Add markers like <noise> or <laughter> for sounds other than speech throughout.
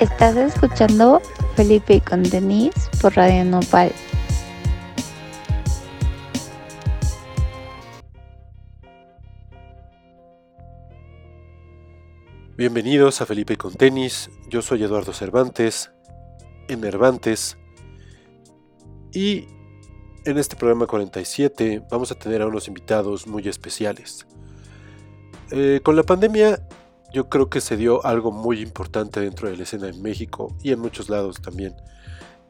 Estás escuchando Felipe con Denise por Radio Nopal. Bienvenidos a Felipe con Tenis. Yo soy Eduardo Cervantes, Enervantes. Y en este programa 47 vamos a tener a unos invitados muy especiales. Eh, con la pandemia yo creo que se dio algo muy importante dentro de la escena en México y en muchos lados también.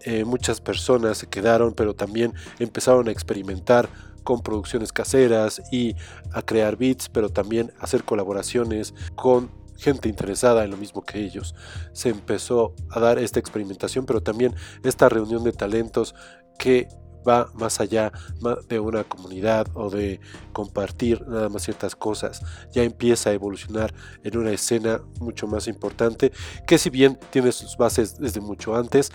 Eh, muchas personas se quedaron, pero también empezaron a experimentar con producciones caseras y a crear beats, pero también a hacer colaboraciones con gente interesada en lo mismo que ellos. Se empezó a dar esta experimentación, pero también esta reunión de talentos que va más allá de una comunidad o de compartir nada más ciertas cosas. Ya empieza a evolucionar en una escena mucho más importante que si bien tiene sus bases desde mucho antes,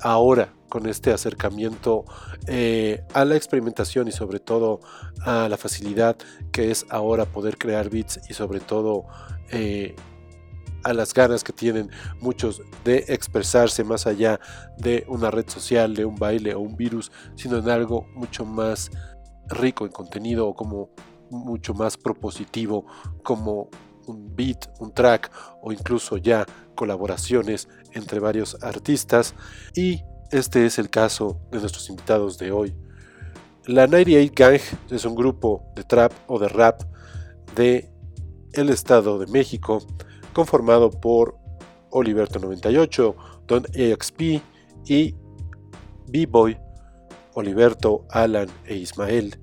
ahora con este acercamiento eh, a la experimentación y sobre todo a la facilidad que es ahora poder crear beats y sobre todo eh, a las ganas que tienen muchos de expresarse más allá de una red social, de un baile o un virus, sino en algo mucho más rico en contenido o como mucho más propositivo, como un beat, un track o incluso ya colaboraciones entre varios artistas. Y este es el caso de nuestros invitados de hoy. La 98 Gang es un grupo de trap o de rap de el Estado de México conformado por Oliverto 98, Don AXP y B-Boy, Oliverto, Alan e Ismael.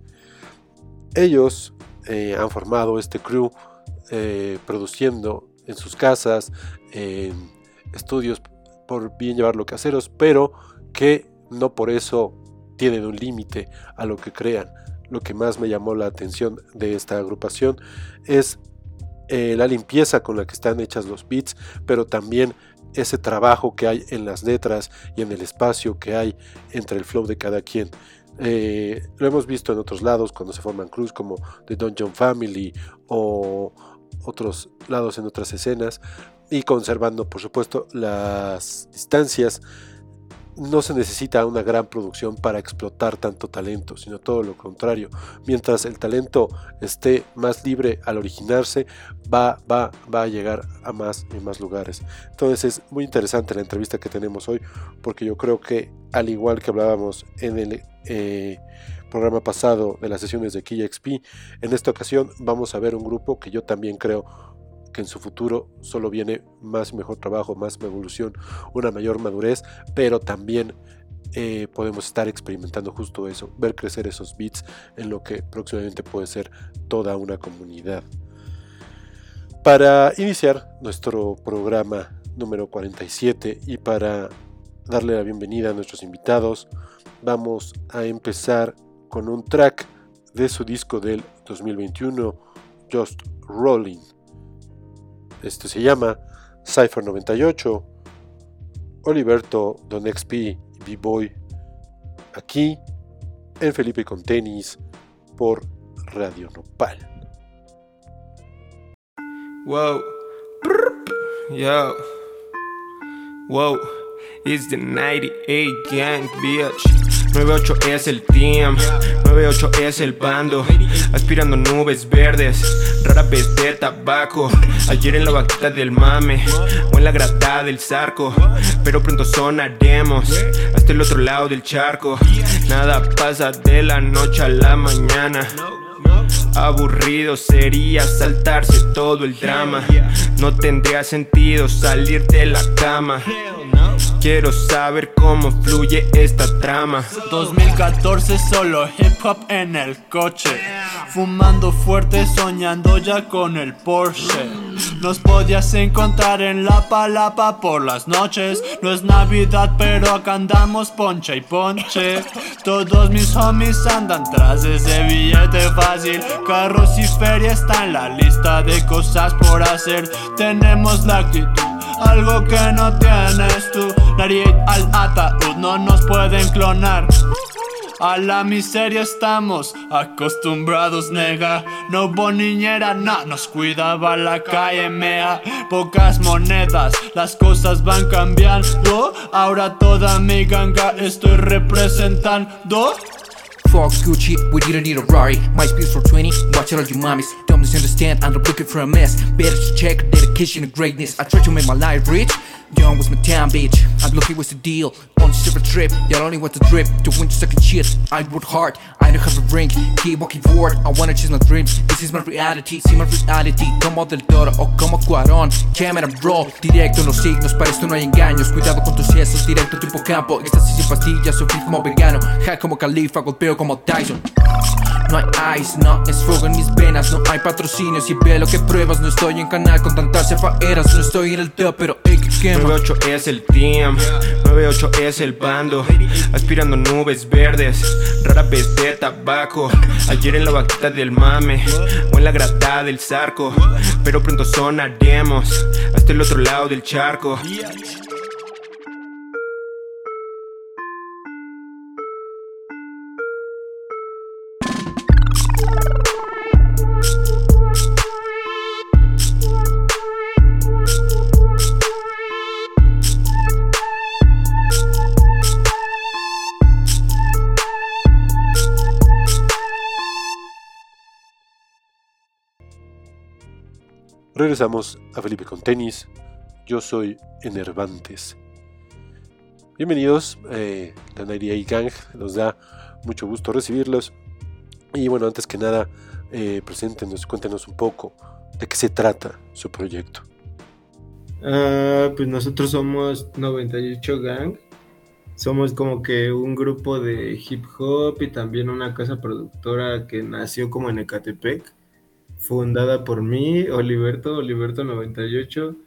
Ellos eh, han formado este crew eh, produciendo en sus casas, en estudios por bien llevarlo caseros, pero que no por eso tienen un límite a lo que crean. Lo que más me llamó la atención de esta agrupación es eh, la limpieza con la que están hechas los beats, pero también ese trabajo que hay en las letras y en el espacio que hay entre el flow de cada quien. Eh, lo hemos visto en otros lados cuando se forman crews como The Dungeon Family o otros lados en otras escenas y conservando por supuesto las distancias no se necesita una gran producción para explotar tanto talento, sino todo lo contrario. Mientras el talento esté más libre al originarse, va, va, va a llegar a más y más lugares. Entonces es muy interesante la entrevista que tenemos hoy, porque yo creo que al igual que hablábamos en el eh, programa pasado de las sesiones de XP, en esta ocasión vamos a ver un grupo que yo también creo que en su futuro solo viene más mejor trabajo, más evolución, una mayor madurez, pero también eh, podemos estar experimentando justo eso, ver crecer esos bits en lo que próximamente puede ser toda una comunidad. Para iniciar nuestro programa número 47 y para darle la bienvenida a nuestros invitados, vamos a empezar con un track de su disco del 2021, Just Rolling. Este se llama Cypher 98, Oliverto, Don XP B-Boy, aquí en Felipe con Tenis por Radio Nopal. Wow. Yo. Wow. It's the 98 gang, bitch. 98 es el team, 98 es el bando, aspirando nubes verdes, rara vez de tabaco. Ayer en la vaquita del mame, o en la grada del zarco, pero pronto sonaremos hasta el otro lado del charco. Nada pasa de la noche a la mañana. Aburrido sería saltarse todo el drama. No tendría sentido salir de la cama. Quiero saber cómo fluye esta trama. 2014 solo hip hop en el coche. Fumando fuerte, soñando ya con el Porsche. Nos podías encontrar en la palapa por las noches. No es Navidad, pero acá andamos ponche y ponche. Todos mis homies andan tras ese billete fácil. Carros y feria está en la lista de cosas por hacer. Tenemos la actitud algo que no tienes tú. Nariz al ataúd no nos pueden clonar. A la miseria estamos acostumbrados, nega. No hubo niñera, na, nos cuidaba la calle, mea. Pocas monedas, las cosas van cambiando. Ahora toda mi ganga estoy representando. Fuck Gucci, we didn't need a Rari. My speed's for 20, watch all you mommies. Don't misunderstand, I'm not looking for a mess. Better to check dedication and greatness. I try to make my life rich. Young my town, bitch. I'm looking what's the deal. On the silver trip, y'all only want to drip. To win second shit. I work hard, I don't have a ring. Keep walking forward, I wanna chase my dreams. This is my reality, see my reality. Como del toro o como Cuarón. Cámara, bro. Directo los signos, para esto no hay engaños. Cuidado con tus sesos, directo tipo campo. Estas sin pastillas, soy como vegano. Hack como califa, golpeo como Tyson. No hay ice, no es fuego en mis venas, no hay patrocinios y ve que pruebas. No estoy en canal con tantas cefaeras, no estoy en el top, pero hay que. 98 es el team, 98 es el bando, aspirando nubes verdes, rara vez de tabaco. Ayer en la vaquita del mame, o en la grada del zarco, pero pronto sonaremos. Hasta el otro lado del charco. Regresamos a Felipe con tenis. Yo soy Enervantes. Bienvenidos eh, la 98 Gang. Nos da mucho gusto recibirlos. Y bueno, antes que nada, eh, preséntenos, cuéntenos un poco de qué se trata su proyecto. Ah, pues nosotros somos 98 Gang. Somos como que un grupo de hip hop y también una casa productora que nació como en Ecatepec fundada por mí, Oliverto, Oliverto 98,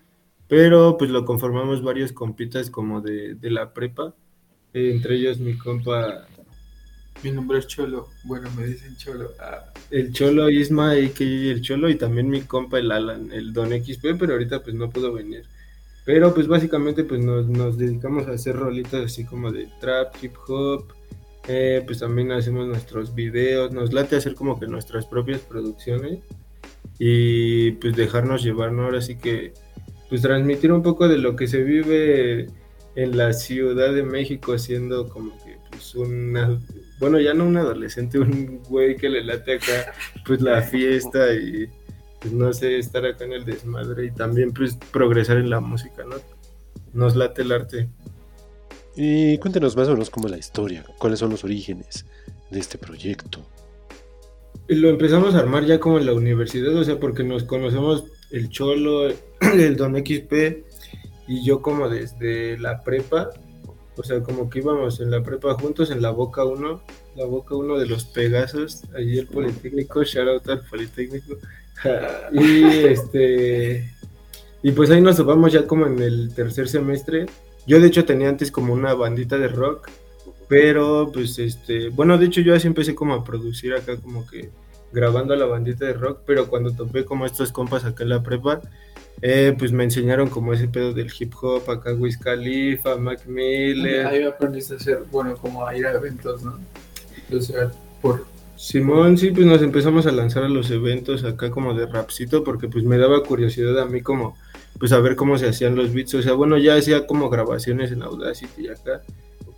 pero pues lo conformamos varios compitas como de, de la prepa, entre ellos mi compa, Mi nombre es Cholo. Bueno, me dicen Cholo. Ah, el Cholo Isma, a.k.a. el Cholo, y también mi compa el Alan, el Don XP, pero ahorita pues no pudo venir. Pero pues básicamente pues nos, nos dedicamos a hacer rolitas así como de trap, hip hop, eh, pues también hacemos nuestros videos, nos late hacer como que nuestras propias producciones y pues dejarnos llevar, ¿no? Ahora sí que pues transmitir un poco de lo que se vive en la Ciudad de México siendo como que pues una, bueno ya no un adolescente, un güey que le late acá pues la fiesta y pues no sé, estar acá en el desmadre y también pues progresar en la música, ¿no? Nos late el arte. Y cuéntenos más o menos cómo es la historia, cuáles son los orígenes de este proyecto. Lo empezamos a armar ya como en la universidad, o sea, porque nos conocemos el Cholo, <clears throat> el Don XP y yo como desde la prepa, o sea, como que íbamos en la prepa juntos en la Boca 1, la Boca 1 de los Pegasos, allí el Politécnico, shout out al Politécnico. <laughs> y este y pues ahí nos topamos ya como en el tercer semestre. Yo de hecho tenía antes como una bandita de rock, pero pues este, bueno, de hecho yo así empecé como a producir acá como que grabando la bandita de rock, pero cuando topé como estos compas acá en la prepa, eh, pues me enseñaron como ese pedo del hip hop, acá Wiz Khalifa, Mac Miller. Ahí aprendiste a hacer, bueno, como a ir a eventos, ¿no? O sea, por. Simón, sí, pues nos empezamos a lanzar a los eventos acá como de rapcito, porque pues me daba curiosidad a mí como, pues a ver cómo se hacían los beats, o sea, bueno, ya hacía como grabaciones en Audacity y acá,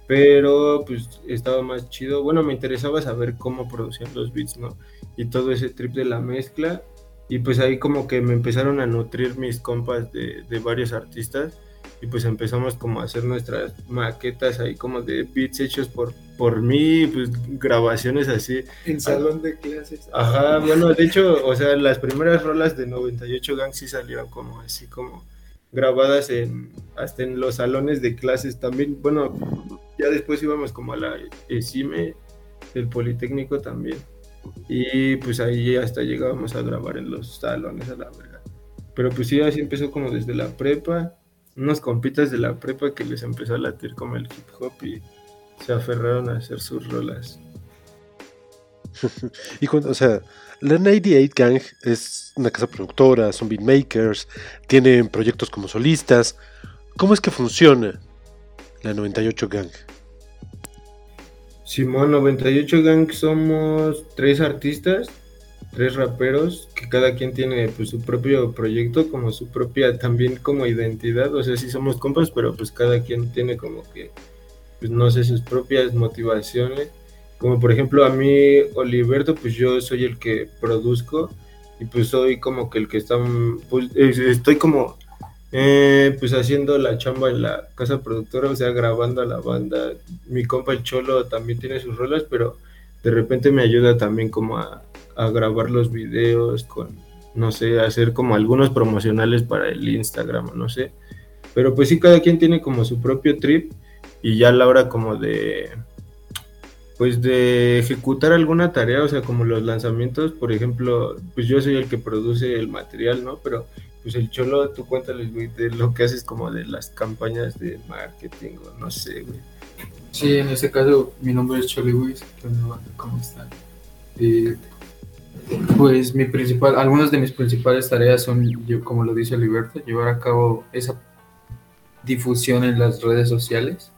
pero pues estaba más chido, bueno, me interesaba saber cómo producían los beats, ¿no? Y todo ese trip de la mezcla, y pues ahí como que me empezaron a nutrir mis compas de, de varios artistas, y pues empezamos como a hacer nuestras maquetas ahí como de beats hechos por, por mí, pues grabaciones así. En salón de clases. Ajá, bueno, de hecho, o sea, las primeras rolas de 98 Gang sí salieron como así como grabadas en hasta en los salones de clases también. Bueno, ya después íbamos como a la ECIME, el Politécnico también. Y pues ahí hasta llegábamos a grabar en los salones a la verga. Pero pues sí, así empezó como desde la prepa, unos compitas de la prepa que les empezó a latir como el hip hop y se aferraron a hacer sus rolas. <laughs> y cuando, o sea, la 98 Gang es una casa productora, son beatmakers, tienen proyectos como solistas. ¿Cómo es que funciona la 98 Gang? Simón 98 Gang somos tres artistas, tres raperos, que cada quien tiene pues su propio proyecto, como su propia también como identidad, o sea, sí somos compas, pero pues cada quien tiene como que, pues no sé, sus propias motivaciones. Como por ejemplo a mí, Oliverto, pues yo soy el que produzco y pues soy como que el que está, pues estoy como eh, pues haciendo la chamba en la casa productora, o sea, grabando a la banda. Mi compa el Cholo también tiene sus rolas, pero de repente me ayuda también como a, grabar los videos con, no sé, hacer como algunos promocionales para el Instagram, no sé. Pero pues sí, cada quien tiene como su propio trip y ya a la hora como de, pues de ejecutar alguna tarea, o sea, como los lanzamientos, por ejemplo, pues yo soy el que produce el material, ¿no? Pero pues el cholo, tú cuéntales, güey, de lo que haces como de las campañas de marketing o no sé, güey. Sí, en ese caso, mi nombre es Choli Luis, ¿cómo están? pues mi principal, algunas de mis principales tareas son, yo, como lo dice Liberto, llevar a cabo esa difusión en las redes sociales.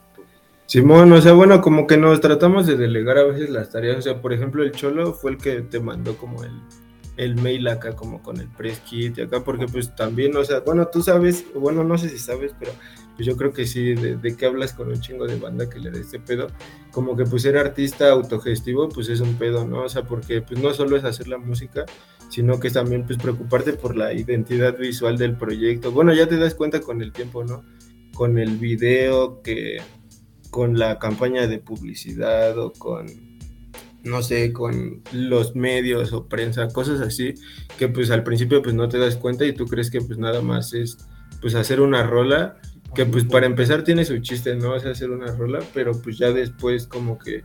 Simón, o sea, bueno, como que nos tratamos de delegar a veces las tareas, o sea, por ejemplo, el Cholo fue el que te mandó como el, el mail acá como con el press kit y acá porque pues también, o sea, bueno, tú sabes, bueno, no sé si sabes, pero pues yo creo que sí, de, que hablas con un chingo de banda que le dé este pedo, como que pues ser artista autogestivo pues es un pedo, ¿no? O sea, porque pues no solo es hacer la música, sino que también pues preocuparte por la identidad visual del proyecto. Bueno, ya te das cuenta con el tiempo, ¿no? Con el video, que con la campaña de publicidad o con no sé, con los medios o prensa, cosas así, que pues al principio pues no te das cuenta y tú crees que pues nada más es pues hacer una rola, que pues para empezar tiene su chiste, ¿no? Es hacer una rola, pero pues ya después como que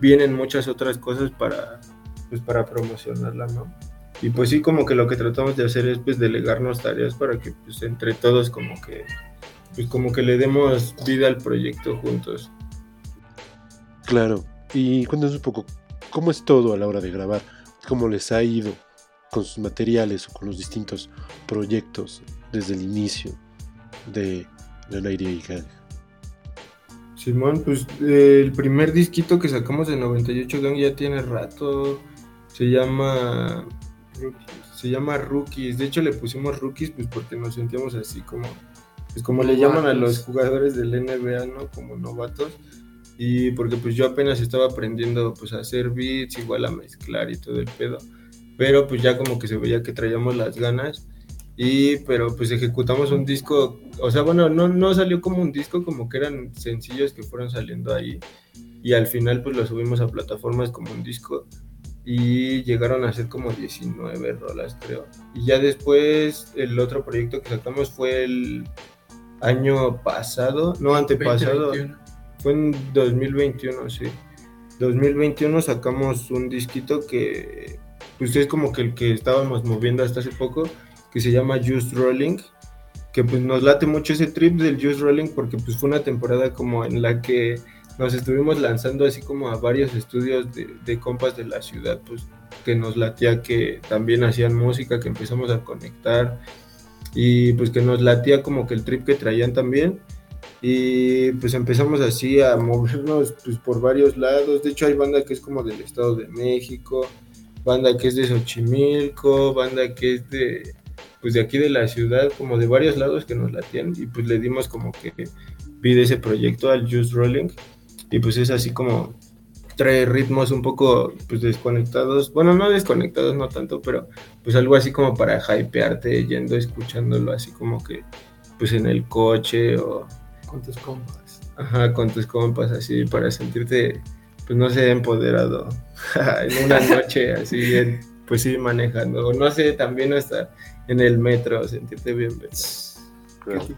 vienen muchas otras cosas para pues para promocionarla, ¿no? Y pues sí, como que lo que tratamos de hacer es pues delegarnos tareas para que pues entre todos como que pues como que le demos vida al proyecto juntos. Claro, y cuéntanos un poco, ¿Cómo es todo a la hora de grabar? ¿Cómo les ha ido con sus materiales o con los distintos proyectos desde el inicio de la y Gang? Simón, pues el primer disquito que sacamos de 98 Gang ya tiene rato. Se llama. Se llama Rookies. De hecho, le pusimos Rookies pues porque nos sentíamos así como. Pues como le llaman a los jugadores del NBA, ¿no? Como novatos. Y porque pues yo apenas estaba aprendiendo pues a hacer beats, igual a mezclar y todo el pedo, pero pues ya como que se veía que traíamos las ganas. Y pero pues ejecutamos un disco, o sea, bueno, no, no salió como un disco, como que eran sencillos que fueron saliendo ahí. Y al final pues lo subimos a plataformas como un disco. Y llegaron a ser como 19 rolas creo. Y ya después el otro proyecto que sacamos fue el año pasado, no antepasado. Fue en 2021, sí. 2021 sacamos un disquito que pues es como que el que estábamos moviendo hasta hace poco, que se llama Just Rolling, que pues nos late mucho ese trip del Just Rolling porque pues fue una temporada como en la que nos estuvimos lanzando así como a varios estudios de, de compas de la ciudad, pues que nos latía que también hacían música, que empezamos a conectar y pues que nos latía como que el trip que traían también. Y pues empezamos así a movernos pues, por varios lados. De hecho hay banda que es como del Estado de México, banda que es de Xochimilco, banda que es de pues de aquí de la ciudad, como de varios lados que nos latían. Y pues le dimos como que pide ese proyecto al Just Rolling. Y pues es así como trae ritmos un poco pues desconectados, bueno no desconectados no tanto, pero pues algo así como para hypearte yendo escuchándolo así como que pues en el coche o con tus compas. Ajá, con tus compas, así, para sentirte, pues no sé, empoderado. <laughs> en una noche, así, pues sí, manejando. O no sé, también hasta en el metro, sentirte bien. <laughs>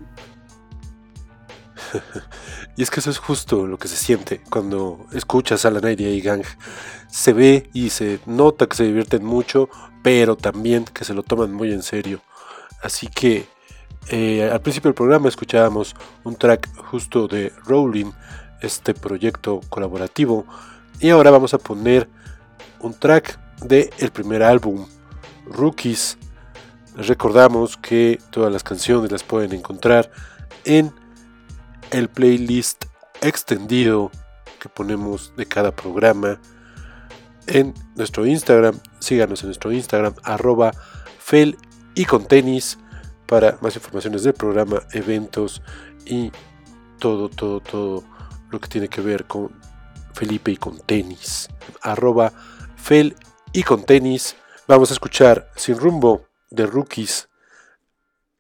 y es que eso es justo lo que se siente cuando escuchas a la Nadia y Gang. Se ve y se nota que se divierten mucho, pero también que se lo toman muy en serio. Así que eh, al principio del programa escuchábamos un track justo de Rolling, este proyecto colaborativo, y ahora vamos a poner un track del el primer álbum, Rookies. recordamos que todas las canciones las pueden encontrar en el playlist extendido que ponemos de cada programa en nuestro Instagram. Síganos en nuestro Instagram, arroba fel y con tenis para más informaciones del programa, eventos y todo, todo, todo lo que tiene que ver con Felipe y con tenis. Arroba fel y con tenis. Vamos a escuchar Sin Rumbo de Rookies,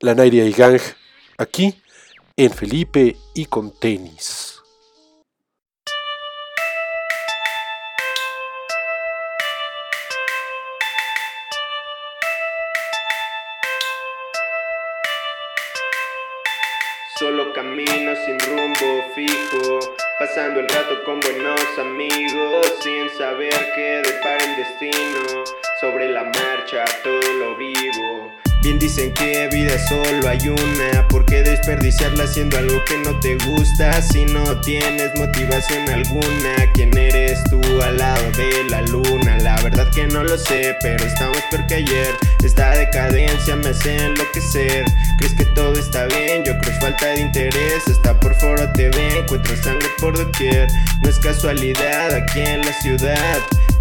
La Nairia y Gang, aquí en Felipe y con tenis. Solo camino sin rumbo fijo, pasando el rato con buenos amigos, sin saber qué depara el destino. Sobre la marcha todo lo vivo. Bien dicen que vida solo hay una, ¿por qué desperdiciarla haciendo algo que no te gusta si no tienes motivación alguna? ¿Quién eres tú al lado de la luna? La verdad que no lo sé, pero estamos peor que ayer. Esta decadencia me hace enloquecer. ¿Crees que todo está bien? Yo creo es falta de interés. Está por foro TV, encuentro sangre por doquier. No es casualidad aquí en la ciudad.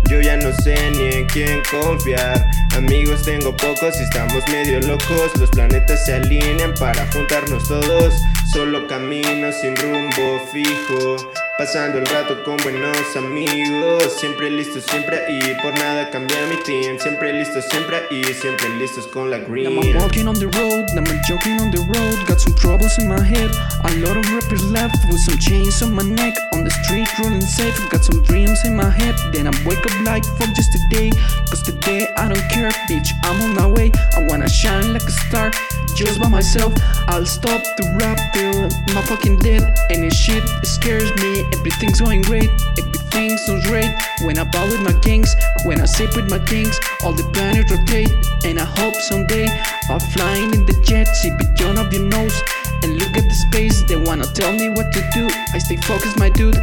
Yo ya no sé ni en quién confiar. Amigos tengo pocos y estamos medio locos. Los planetas se alinean para juntarnos todos. Solo camino sin rumbo fijo. Pasando el rato con buenos amigos. Siempre listos, siempre ahí. Por nada cambiar mi team. Siempre listos, siempre ahí. Siempre listos con la Now green. I'm walking on the road, now I'm joking on the road. Got some troubles in my head. A lot of rappers left with some chains on my neck. On the street, rolling safe. Got some dreams in my head. Then I wake up like fuck just today. Cause today I don't care, bitch. I'm on my way. I wanna shine like a star. Just by myself, I'll stop the rap till my fucking dead. And this shit scares me. Everything's going great. Everything sounds great. When I ball with my kings, when I sip with my gangs, all the planets rotate. And I hope someday I'll flying in the jet, see beyond of your nose. And look at the space, they wanna tell me what to do. I stay focused, my dude.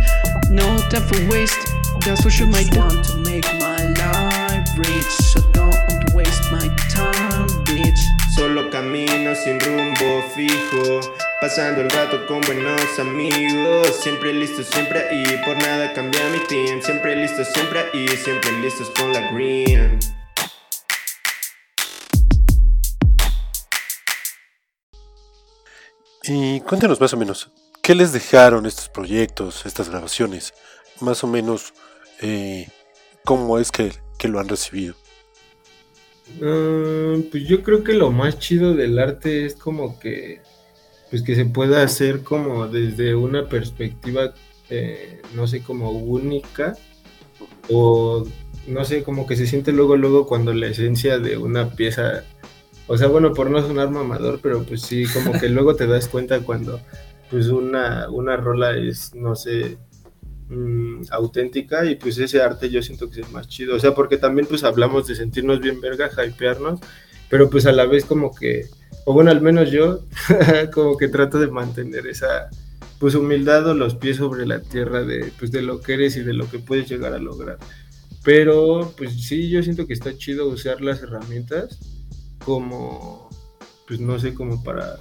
No time for waste. That's what should my do. want to make my life rich, so don't waste my time, bitch. Solo camino sin rumbo fijo. Pasando el rato con buenos amigos. Siempre listos, siempre ahí. Por nada cambia mi team. Siempre listos, siempre ahí. Siempre listos con la green. Y cuéntanos más o menos, ¿qué les dejaron estos proyectos, estas grabaciones? Más o menos, eh, ¿cómo es que, que lo han recibido? Ah, pues yo creo que lo más chido del arte es como que pues que se pueda hacer como desde una perspectiva eh, no sé como única o no sé como que se siente luego luego cuando la esencia de una pieza o sea bueno por no sonar mamador pero pues sí como que luego te das cuenta cuando pues una una rola es no sé mm, auténtica y pues ese arte yo siento que es más chido, o sea, porque también pues hablamos de sentirnos bien verga, hypearnos, pero pues a la vez como que, o bueno, al menos yo <laughs> como que trato de mantener esa pues humildad o los pies sobre la tierra de pues de lo que eres y de lo que puedes llegar a lograr. Pero pues sí, yo siento que está chido usar las herramientas como pues no sé, como para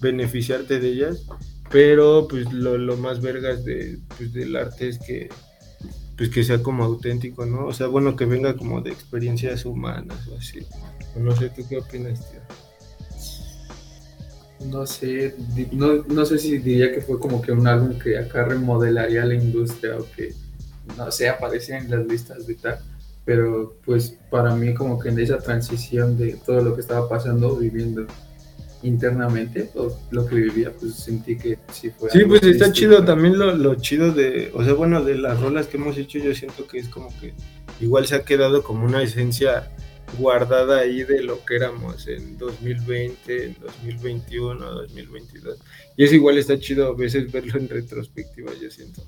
beneficiarte de ellas, pero pues lo, lo más vergas de, pues, del arte es que pues que sea como auténtico, ¿no? O sea, bueno, que venga como de experiencias humanas o así. No sé, ¿tú qué opinas, tío? No sé, no, no sé si diría que fue como que un álbum que acá remodelaría la industria o que, no sé, aparecía en las listas de tal, pero pues para mí como que en esa transición de todo lo que estaba pasando, viviendo internamente, o lo que vivía, pues sentí que sí fue. Sí, pues está chido también lo, lo chido de, o sea, bueno, de las rolas que hemos hecho, yo siento que es como que igual se ha quedado como una esencia guardada ahí de lo que éramos en 2020, en 2021, 2022. Y eso igual está chido a veces verlo en retrospectiva, yo siento.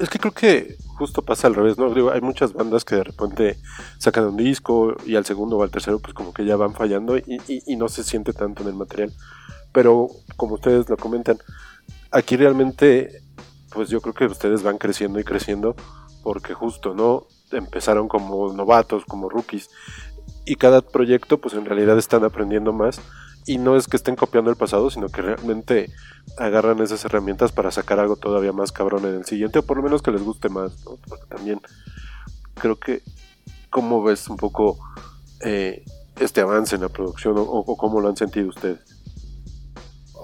Es que creo que justo pasa al revés, ¿no? Digo, hay muchas bandas que de repente sacan un disco y al segundo o al tercero pues como que ya van fallando y, y- y no se siente tanto en el material. Pero como ustedes lo comentan, aquí realmente pues yo creo que ustedes van creciendo y creciendo porque justo, ¿no? Empezaron como novatos, como rookies y cada proyecto pues en realidad están aprendiendo más y no es que estén copiando el pasado, sino que realmente agarran esas herramientas para sacar algo todavía más cabrón en el siguiente, o por lo menos que les guste más, ¿no? Porque también creo que, ¿cómo ves un poco eh, este avance en la producción o, cómo lo han sentido ustedes?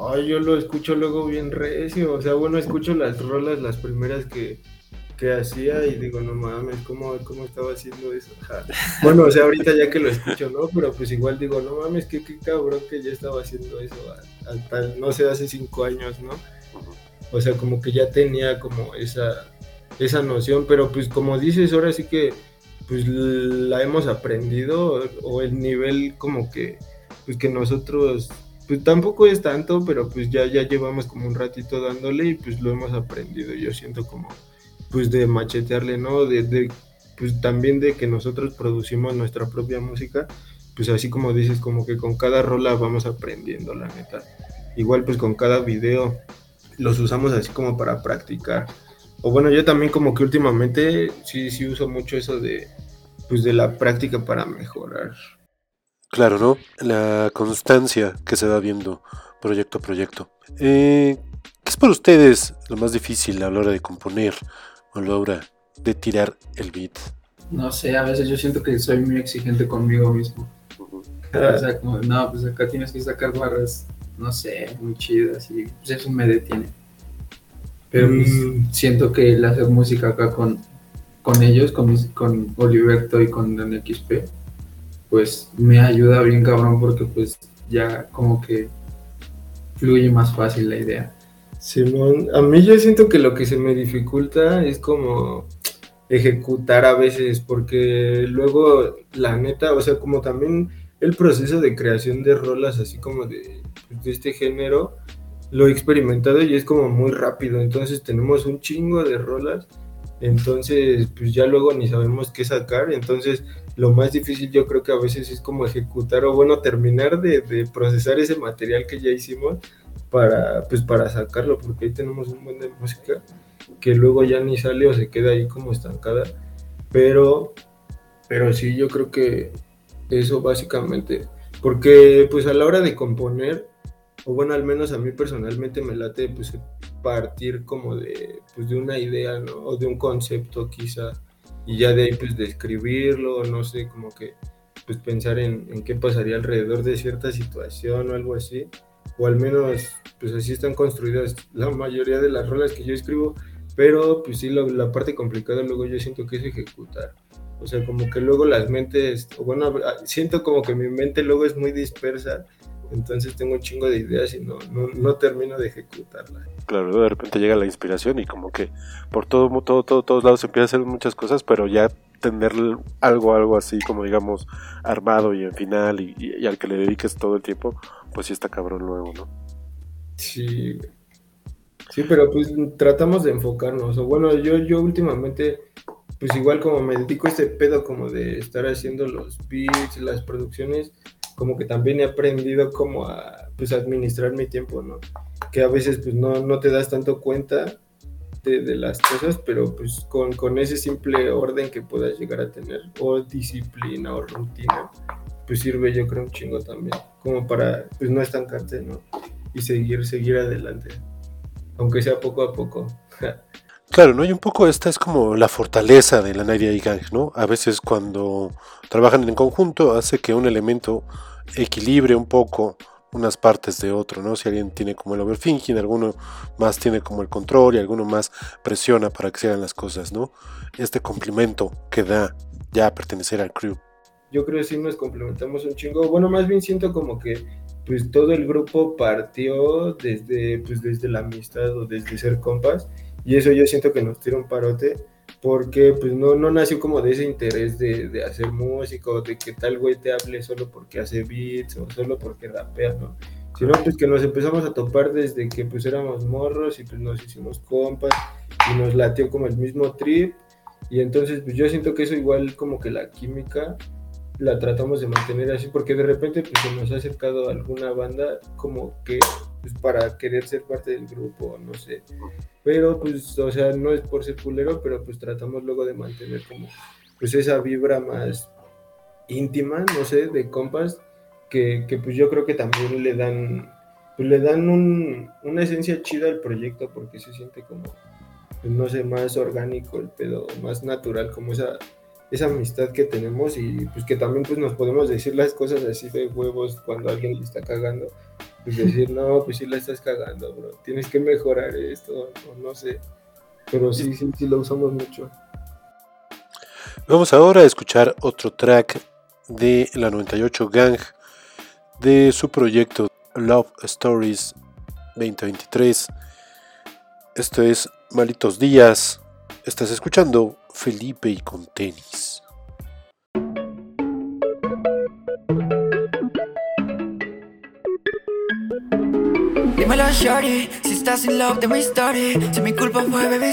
Ay, yo lo escucho luego bien recio, o sea, bueno, escucho las rolas, las primeras que, que hacía y digo, no mames, ¿cómo, cómo estaba haciendo eso? <laughs> Bueno, o sea, ahorita ya que lo escucho, ¿no? Pero pues igual digo, no mames, qué, qué cabrón que ya estaba haciendo eso, a- a no sé, hace cinco años, ¿no? O sea, como que ya tenía como esa, esa noción, pero pues como dices, ahora sí que pues la hemos aprendido o el nivel como que pues que nosotros pues tampoco es tanto, pero pues ya ya llevamos como un ratito dándole y pues lo hemos aprendido. Yo siento como pues de machetearle, ¿no? De, pues también de que nosotros producimos nuestra propia música, pues así como dices, como que con cada rola vamos aprendiendo, la neta. Igual pues con cada video los usamos así como para practicar. O bueno, yo también como que últimamente sí, sí uso mucho eso de, pues de la práctica para mejorar. Claro, ¿no? La constancia que se va viendo proyecto a proyecto. Eh, ¿Qué es para ustedes lo más difícil a la hora de componer o a la hora de tirar el beat? No sé, a veces yo siento que soy muy exigente conmigo mismo. O sea, como, no, pues acá tienes que sacar barras, no sé, muy chidas y pues eso me detiene. Pero pues, Mm. siento que el hacer música acá con, con ellos, con, mis- con Oliverto y con NXP, pues me ayuda bien cabrón porque pues ya como que fluye más fácil la idea. Simón, a mí yo siento que lo que se me dificulta es como ejecutar a veces, porque luego la neta, o sea, como también el proceso de creación de rolas así como de, este género, lo he experimentado y es como muy rápido, entonces tenemos un chingo de rolas, entonces pues ya luego ni sabemos qué sacar, entonces lo más difícil yo creo que a veces es como ejecutar o bueno, terminar de procesar ese material que ya hicimos para pues para sacarlo porque ahí tenemos un buen de música que luego ya ni sale o se queda ahí como estancada. Pero pero sí yo creo que eso básicamente porque pues a la hora de componer o bueno al menos a mí personalmente me late pues partir como de pues de una idea o de un concepto quizá y ya de ahí pues describirlo no sé como que pues pensar en, en qué pasaría alrededor de cierta situación o algo así o al menos pues así están construidas la mayoría de las rolas que yo escribo, pero pues sí lo- la parte complicada luego yo siento que es ejecutar. O sea, como que luego las mentes, bueno, a- siento como que mi mente luego es muy dispersa, entonces tengo un chingo de ideas y no, no, no termino de ejecutarlas. Claro, de repente llega la inspiración y como que por todo, todo, todo, todos lados se empieza a hacer muchas cosas, pero ya tener algo, algo así como digamos armado y en final y, y- y al que le dediques todo el tiempo, pues sí está cabrón luego, ¿no? Sí, sí, pero pues tratamos de enfocarnos. O bueno, yo, yo últimamente, pues igual como me dedico a este pedo como de estar haciendo los beats, las producciones, como que también he aprendido como a pues administrar mi tiempo, ¿no? Que a veces pues no, no te das tanto cuenta de, de las cosas, pero pues con, con ese simple orden que puedas llegar a tener, o disciplina o rutina, pues sirve yo creo un chingo también, como para pues no estancarte, ¿no? y seguir, seguir adelante. Aunque sea poco a poco. Claro, ¿no? Y un poco esta es como la fortaleza de la Night Gang, ¿no? A veces cuando trabajan en conjunto hace que un elemento equilibre un poco unas partes de otro, ¿no? Si alguien tiene como el overthinking, alguno más tiene como el control y alguno más presiona para que se hagan las cosas, ¿no? Este complemento que da ya pertenecer al crew. Yo creo que sí nos complementamos un chingo. Bueno, más bien siento como que pues todo el grupo partió desde pues desde la amistad o desde ser compas y eso yo siento que nos tira un parote porque pues no, no nació como de ese interés de, de hacer música o de que tal güey te hable solo porque hace beats o solo porque rapea, ¿no? Sino pues que nos empezamos a topar desde que pues éramos morros y pues nos hicimos compas y nos latió como el mismo trip y entonces pues yo siento que eso igual como que la química la tratamos de mantener así porque de repente pues se nos ha acercado alguna banda como que pues para querer ser parte del grupo, no sé. Pero pues, o sea, no es por ser culero, pero pues tratamos luego de mantener como pues esa vibra más íntima, no sé, de compas que, que, pues yo creo que también le dan, pues le dan un, una esencia chida al proyecto porque se siente como, pues no sé, más orgánico el pedo, más natural, como esa, esa amistad que tenemos y pues que también pues nos podemos decir las cosas así de huevos cuando alguien le está cagando, pues decir, no, pues sí la estás cagando, bro, tienes que mejorar esto, o no sé, pero sí, sí, sí lo usamos mucho. Vamos ahora a escuchar otro track de la 98 Gang de su proyecto Love Stories 2023. Esto es Malitos Días. Estás escuchando Felipe y con tenis. Dímelo, shorty, si estás in love de mi story. Si mi culpa fue, baby,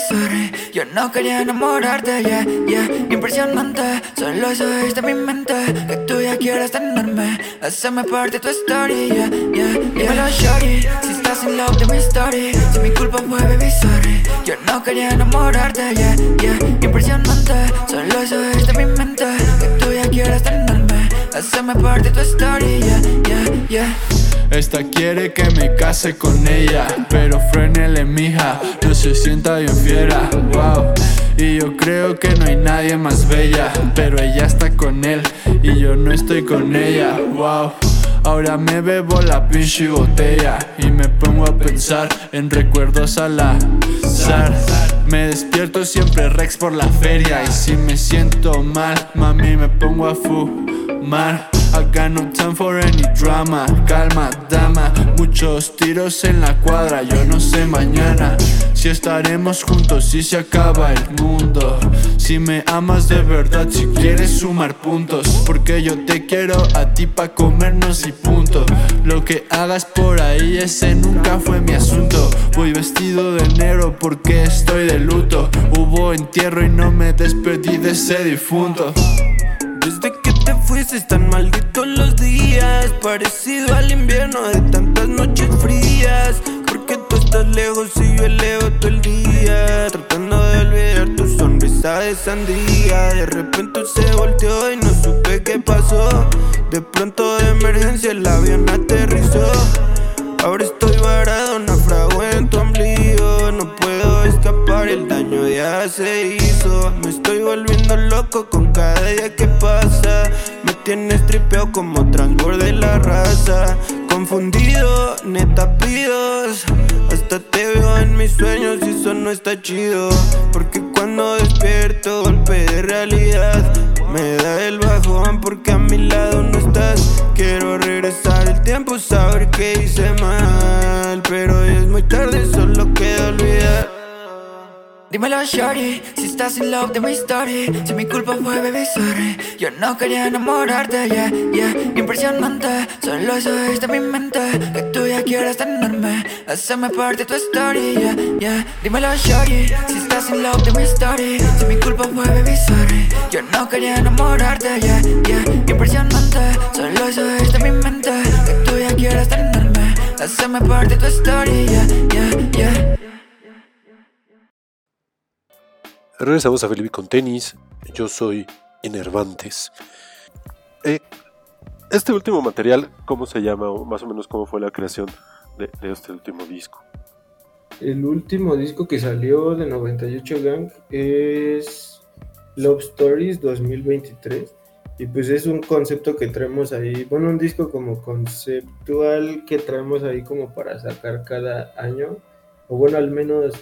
Yo no quería enamorarte, yeah, yeah. Impresionante, solo eso es de mi mente. Que tú ya quieras tenerme. Haceme parte de tu story, yeah, yeah, Dímelo, shorty, estás love de mi story. Si mi culpa fue, baby, sorry. Yo no quería enamorarte, yeah, yeah. Impresionante, solo eso es de mi mente. Que tú ya quieras tenerme. Haceme parte de tu story, yeah, yeah, yeah. Esta quiere que me case con ella, pero frénele mija, no se sienta bien fiera, wow. Y yo creo que no hay nadie más bella, pero ella está con él y yo no estoy con ella, wow. Ahora me bebo la pinche botella y me pongo a pensar en recuerdos al azar. Me despierto siempre Rex por la feria y si me siento mal, mami me pongo a fumar. Got no time for any drama. Calma, dama. Muchos tiros en la cuadra. Yo no sé mañana si estaremos juntos, si se acaba el mundo. Si me amas de verdad, si quieres sumar puntos. Porque yo te quiero a ti pa' comernos y punto. Lo que hagas por ahí, ese nunca fue mi asunto. Voy vestido de negro porque estoy de luto. Hubo entierro y no me despedí de ese difunto. Desde que te fuiste tan malditos los días. Parecido al invierno de tantas noches frías. Porque tú estás lejos y yo elevo todo el día. Tratando de olvidar tu sonrisa de sandía. De repente se volteó y no supe qué pasó. De pronto de emergencia el avión aterrizó. Ahora estoy varado, naufrago ya se hizo. Me estoy volviendo loco con cada día que pasa. Me tienes tripeado como transborde la raza. Confundido, neta pidos. Hasta te veo en mis sueños y eso no está chido. Porque cuando despierto golpe de realidad. Me da el bajón porque a mi lado no estás. Quiero regresar el tiempo, saber que hice mal. Pero ya es muy tarde, solo queda olvidar Dímelo, shorty, si estás in love de mi story. Si mi culpa fue, baby, sorry. Yo no quería enamorarte, yeah, yeah. Impresionante, solo eso es de mi mente. Que tú ya quieras tenerme. Haceme parte de tu story, yeah, yeah. Dímelo, shorty, si estás in love de mi story. Si mi culpa fue, baby, sorry. Yo no quería enamorarte, yeah, yeah. Impresionante, solo eso es de mi mente. Que tú ya quieras tenerme. Haceme parte de tu story, yeah, yeah, yeah Regresamos a Felipe con tenis. Yo soy Enervantes. Eh, este último material, ¿cómo se llama? O más o menos cómo fue la creación de, de, este último disco. El último disco que salió de 98 Gang es Love Stories 2023. Y pues es un concepto que traemos ahí, bueno, un disco como conceptual que traemos ahí como para sacar cada año. O bueno, al menos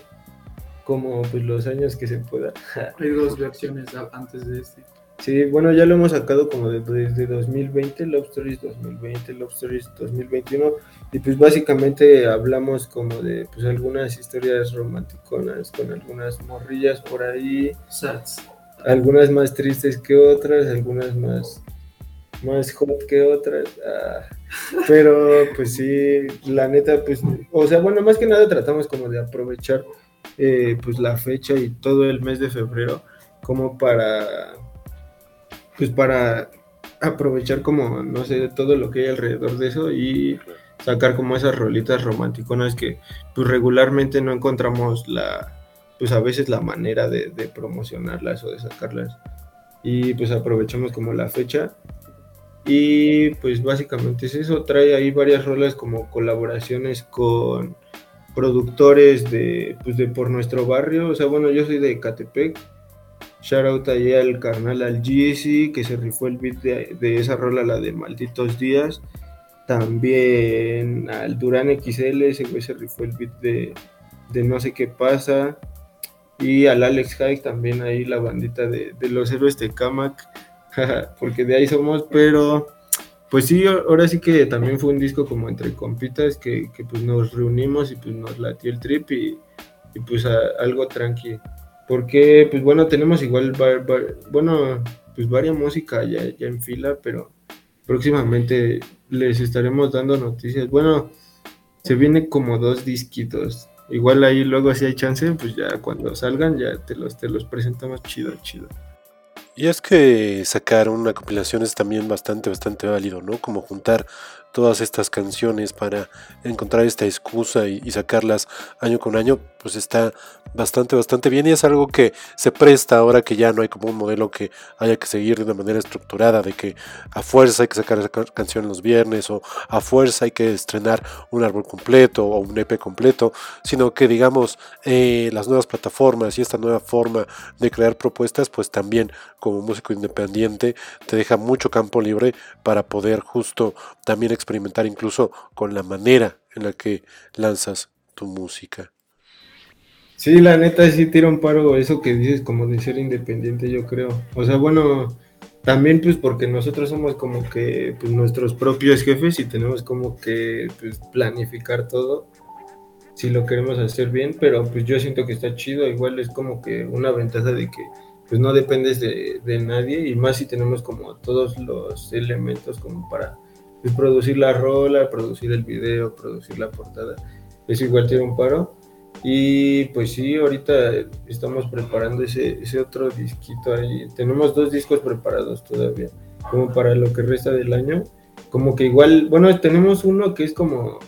como pues los años que se pueda. <laughs> Hay dos versiones antes de este. Sí, bueno, ya lo hemos sacado como de, desde 2020, Love Stories 2020, Love Stories 2021, y pues básicamente hablamos como de pues algunas historias romanticonas con algunas morrillas por ahí. Sats. Algunas más tristes que otras, algunas más, más hot que otras. Ah, pero pues sí, la neta, pues, o sea, bueno, más que nada tratamos como de aprovechar eh, pues la fecha y todo el mes de febrero como para pues para aprovechar como no sé todo lo que hay alrededor de eso y sacar como esas rolitas romanticonas que pues regularmente no encontramos la pues a veces la manera de, promocionarlas o de sacarlas. Y pues aprovechamos como la fecha. Y pues básicamente es eso, trae ahí varias rolas como colaboraciones con productores de, pues de por nuestro barrio. O sea, bueno, yo soy de Catepec. Shout out ahí al carnal al GC que se rifó el beat de, esa rola, la de Malditos Días. También al Durán XL, ese güey se rifó el beat de, de No sé qué pasa. Y al Alex High también ahí la bandita de, de los héroes de Kamak. <laughs> porque de ahí somos, pero pues sí, ahora sí que también fue un disco como entre compitas que, que pues nos reunimos y pues nos latió el trip y, y pues algo tranqui. Porque pues bueno, tenemos igual, bueno, pues varia música ya, ya en fila, pero próximamente les estaremos dando noticias. Bueno, se viene como dos disquitos. Igual ahí luego si hay chance, pues ya cuando salgan ya te los, te los presentamos chido, chido. Y es que sacar una compilación es también bastante, bastante válido, ¿no? Como juntar todas estas canciones para encontrar esta excusa y, sacarlas año con año, pues está bastante, bastante bien. Y es algo que se presta ahora que ya no hay como un modelo que haya que seguir de una manera estructurada, de que a fuerza hay que sacar esa canción los viernes o a fuerza hay que estrenar un árbol completo o un EP completo, sino que digamos eh, las nuevas plataformas y esta nueva forma de crear propuestas, pues también como músico independiente te deja mucho campo libre para poder justo también experimentar incluso con la manera en la que lanzas tu música. Sí, la neta sí tira un paro eso que dices como de ser independiente, yo creo. O sea, bueno, también pues porque nosotros somos como que pues, nuestros propios jefes y tenemos como que pues, planificar todo si lo queremos hacer bien, pero pues yo siento que está chido, igual es como que una ventaja de que pues no dependes de, de nadie y más si tenemos como todos los elementos como para pues, producir la rola, producir el video, producir la portada, eso igual tiene un paro. Y pues sí, ahorita estamos preparando ese, ese otro disquito ahí. Tenemos dos discos preparados todavía, como para lo que resta del año. Como que igual, bueno, tenemos uno que es como,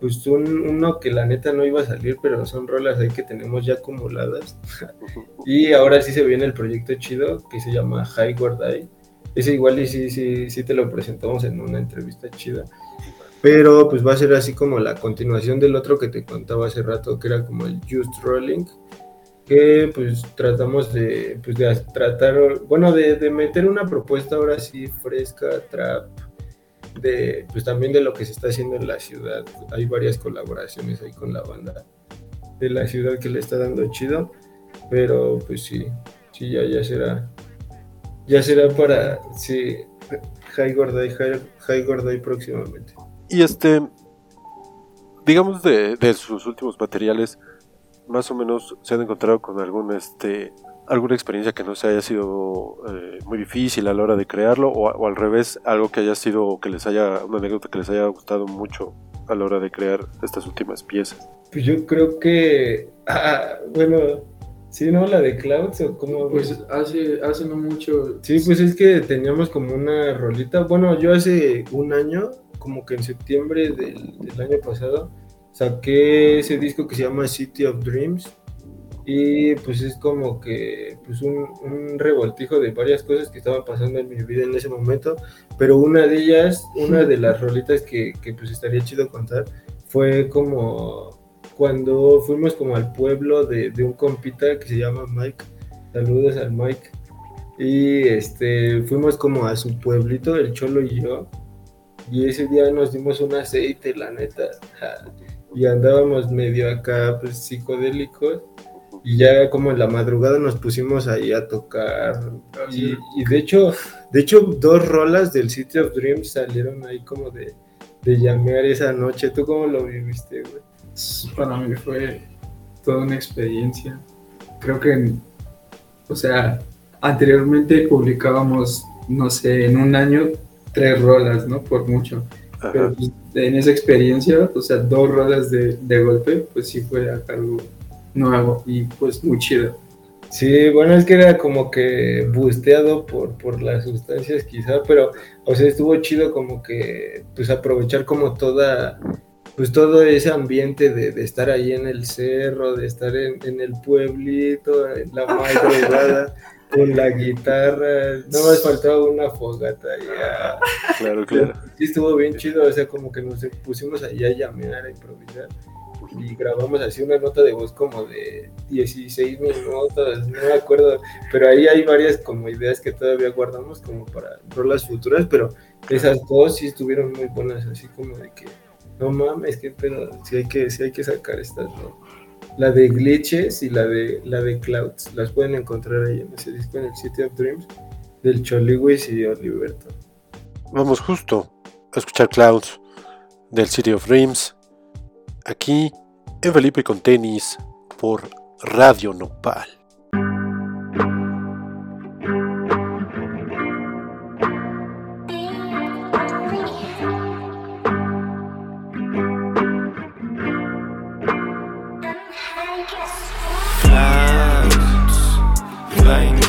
pues un, uno que la neta no iba a salir, pero son rolas ahí que tenemos ya acumuladas. <laughs> y ahora sí se viene el proyecto chido que se llama High Guard Ese igual y sí, sí, sí te lo presentamos en una entrevista chida pero pues va a ser así como la continuación del otro que te contaba hace rato, que era como el Just Rolling, que pues tratamos de, pues, de tratar, bueno, de, de, meter una propuesta ahora sí fresca, trap, de, pues también de lo que se está haciendo en la ciudad. Hay varias colaboraciones ahí con la banda de la ciudad que le está dando chido, pero pues sí, sí, ya, ya será, ya será para, sí, High Gorday, High, High Gorday próximamente. Y este, digamos de, de, sus últimos materiales, más o menos se han encontrado con algún, este, alguna experiencia que no se haya sido eh, muy difícil a la hora de crearlo o, o, al revés, algo que haya sido, que les haya, una anécdota que les haya gustado mucho a la hora de crear estas últimas piezas. Pues yo creo que, ah, bueno, Sí, ¿no? La de Clouds o como... Pues hace, hace no mucho... Sí, pues es que teníamos como una rolita. Bueno, yo hace un año, como que en septiembre del, del año pasado, saqué ese disco que se llama City of Dreams. Y pues es como que pues un, un, revoltijo de varias cosas que estaban pasando en mi vida en ese momento. Pero una de ellas, una de las rolitas que, que pues estaría chido contar, fue como cuando fuimos como al pueblo de, de, un compita que se llama Mike. Saludos al Mike. Y este, fuimos como a su pueblito, el Cholo y yo. Y ese día nos dimos un aceite, la neta. Y andábamos medio acá, pues psicodélicos. Y ya como en la madrugada nos pusimos ahí a tocar. Y, y de hecho, de hecho, dos rolas del City of Dreams salieron ahí como de, de llamear esa noche. ¿Tú cómo lo viviste, güey? Para mí fue toda una experiencia. Creo que, o sea, anteriormente publicábamos, no sé, en un año tres rolas, ¿no? Por mucho. Ajá. Pero pues, en esa experiencia, o sea, dos rolas de, de golpe, pues sí fue acá algo nuevo y pues muy chido. Sí, bueno, es que era como que busteado por, por las sustancias quizá, pero, o sea, estuvo chido como que, pues aprovechar como toda pues todo ese ambiente de, de, estar ahí en el cerro, de estar en, en el pueblito, en la <laughs> madrugada, con la guitarra, no más faltaba una fogata ya. Claro, claro. Sí estuvo bien chido, o sea, como que nos pusimos ahí a llamear, a improvisar y grabamos así una nota de voz como de 16 minutos, no me acuerdo, pero ahí hay varias como ideas que todavía guardamos como para rolas futuras, pero esas dos sí estuvieron muy buenas, así como de que, no mames, qué pedo, sí hay que, sí hay que sacar estas, ¿no? La de Glitches y la de, la de Clouds, las pueden encontrar ahí en ese disco, en el City of Dreams, del Choliwis y de Oliverto. Vamos justo a escuchar Clouds del City of Dreams aquí en Felipe con tenis por Radio Nopal.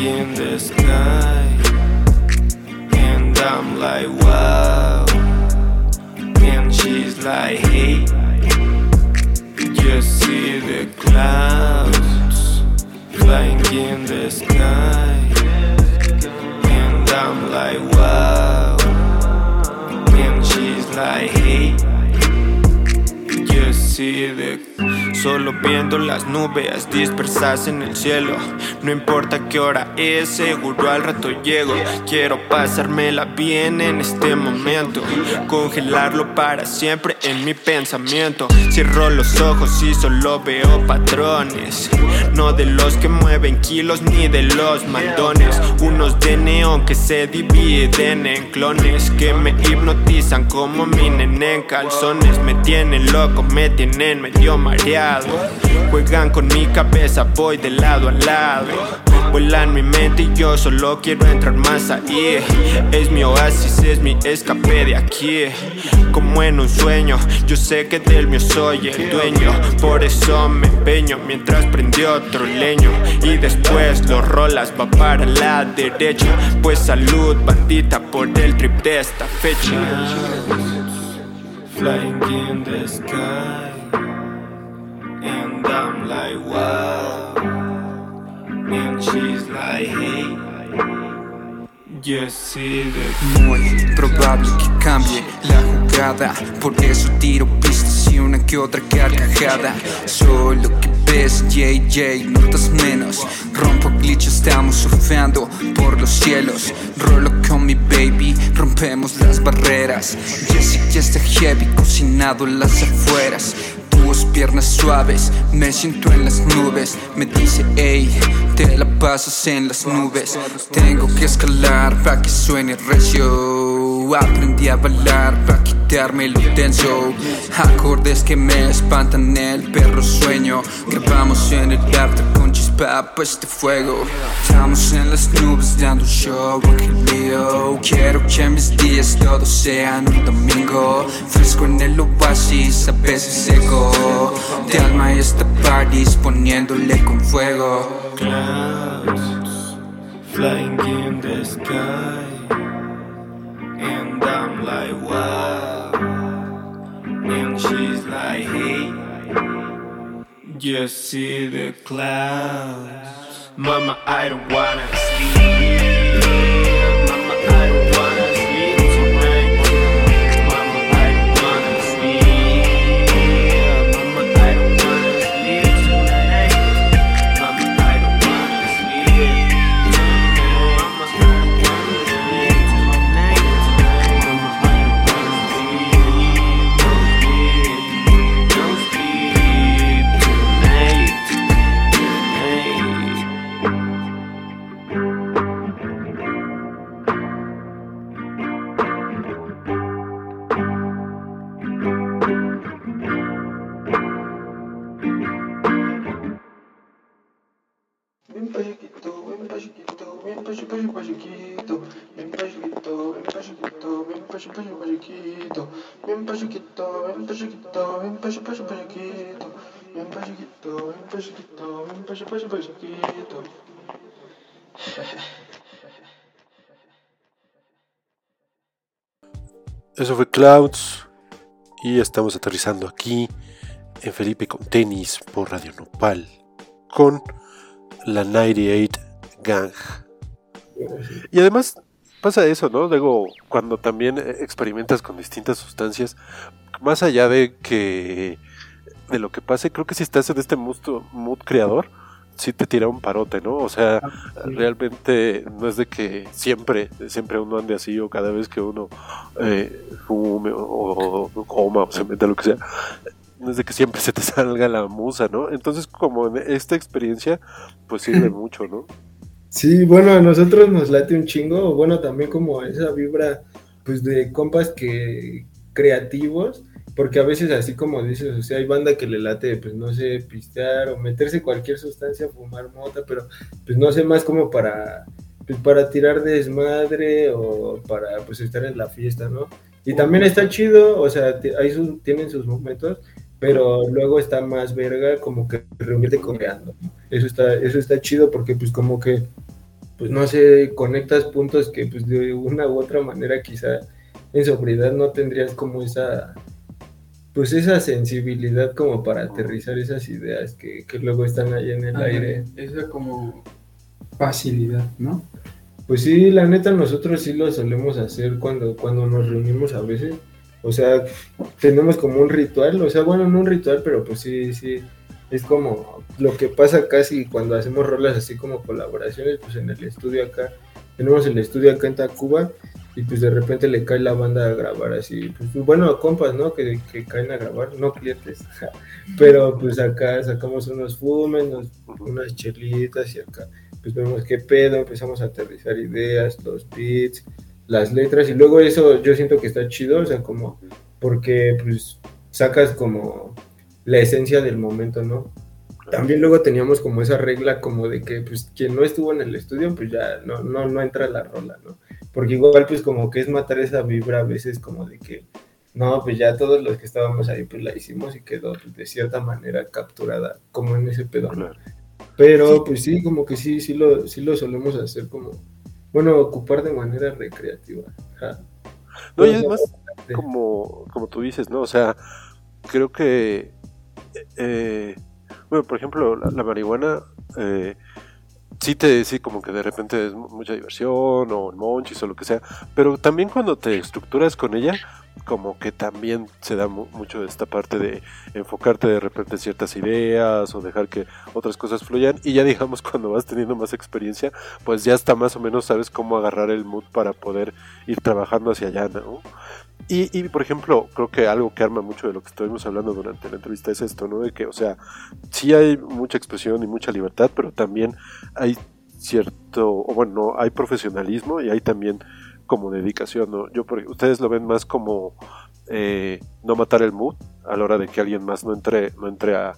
In the sky, and I'm like, wow. And she's like, hey, just see the clouds flying in the sky, and I'm like, wow. And she's like, hey, just see the Solo viendo las nubes dispersas en el cielo. No importa qué hora es, seguro al rato llego. Quiero pasármela bien en este momento. Congelarlo para siempre en mi pensamiento. Cierro los ojos y solo veo patrones. No de los que mueven kilos ni de los mandones. Unos de neón que se dividen en clones. Que me hipnotizan como mi nene en calzones. Me tienen loco, me tienen medio mareado. Juegan con mi cabeza, voy de lado a lado. Vuelan mi mente y yo solo quiero entrar más ahí. Es mi oasis, es mi escape de aquí. Como en un sueño, yo sé que del mío soy el dueño. Por eso me empeño mientras prendí otro leño. Y después los rolas va para la derecha. Pues salud, bandita, por el trip de esta fecha. Flying in the sky. And I'm like, wow. And she's like, hey. The Muy probable que cambie la jugada. Por eso tiro pistas y una que otra carcajada. Solo que ves JJ, notas menos. Rompo glitch, estamos surfeando por los cielos. Rolo con mi baby, rompemos las barreras. Jessica ya está heavy, cocinado en las afueras tus piernas suaves, me siento en las nubes. Me dice, hey, te la pasas en las nubes. Tengo que escalar para que suene recio. Aprendí a bailar para quitarme lo tenso. Acordes que me espantan el perro sueño. Grabamos en el after con chispa pa' este fuego. Estamos en las nubes dando un show Rio. Quiero que mis días todos sean un domingo. Fresco en el oasis, a veces seco. De alma esta party poniéndole con fuego. clouds flying in the sky. And I'm like, wow. And she's like, hey. Just see the clouds. Mama, I don't wanna sleep. Chiquito. Eso fue Clouds y estamos aterrizando aquí en Felipe con tenis por Radio Nopal con la 98 Gang Y además pasa eso, ¿no? Luego, cuando también eh, experimentas con distintas sustancias, más allá de que de lo que pase, creo que si estás en este mood, mood creador, sí te tira un parote, ¿no? O sea, Ah, realmente no es de que siempre, siempre uno ande así o cada vez que uno eh, fume o, o coma o se meta lo que sea, no es de que siempre <laughs> se te salga la musa, ¿no? Entonces, como en esta experiencia, pues sirve <clears throat> mucho, ¿no? Sí, bueno, a nosotros nos late un chingo, o bueno, también como esa vibra, pues de compas que creativos, porque a veces así como dices, o sea, hay banda que le late, pues no sé, pistear o meterse cualquier sustancia, fumar mota, pero pues no sé, más como para, pues para tirar desmadre o para pues estar en la fiesta, ¿no? Y también está chido, o sea, ahí sus- tienen sus momentos, pero luego está más verga como que reunirte coreando. Eso está, eso está chido porque pues como que, pues no sé, conectas puntos que pues de una u otra manera quizá en sobriedad no tendrías como esa, pues esa sensibilidad como para aterrizar esas ideas que, que luego están ahí en el aire. Esa como facilidad, ¿no? Pues sí, la neta nosotros sí lo solemos hacer cuando, cuando nos reunimos a veces. O sea, tenemos como un ritual, o sea, bueno, no un ritual, pero pues sí, sí, es como lo que pasa casi cuando hacemos rolas así como colaboraciones, pues en el estudio acá, tenemos el estudio acá en Tacuba y pues de repente le cae la banda a grabar así, pues bueno, compas, ¿no? Que, que caen a grabar, no clientes, <laughs> pero pues acá sacamos unos fumes, unas chelitas y acá pues vemos qué pedo, empezamos a aterrizar ideas, los beats, las letras y luego eso yo siento que está chido, o sea, como porque pues sacas como la esencia del momento, ¿no? También luego teníamos como esa regla como de que pues quien no estuvo en el estudio pues ya no, no, no entra la rola, ¿no? Porque igual pues como que es matar esa vibra a veces como de que no, pues ya todos los que estábamos ahí pues la hicimos y quedó pues, de cierta manera capturada como en ese pedo. Pero pues sí, como que sí, sí lo, sí lo solemos hacer como, bueno, ocupar de manera recreativa. No, y además, como, como tú dices, ¿no? O sea, creo que, eh, bueno, por ejemplo, la, la marihuana, eh, sí te sí como que de repente es mu- mucha diversión o monchis o lo que sea, pero también cuando te estructuras con ella, como que también se da mu- mucho esta parte de enfocarte de repente en ciertas ideas o dejar que otras cosas fluyan y ya digamos <laughs> cuando vas teniendo más experiencia, pues ya está más o menos sabes cómo agarrar el mood para poder ir trabajando hacia allá, ¿no? Y, y, por ejemplo, creo que algo que arma mucho de lo que estuvimos hablando durante la entrevista es esto, ¿no? De que, o sea, sí hay mucha expresión y mucha libertad, pero también hay cierto, o bueno, no, hay profesionalismo y hay también como dedicación, ¿no? Yo, por- ustedes lo ven más como eh, no matar el mood a la hora de que alguien más no entre, no entre a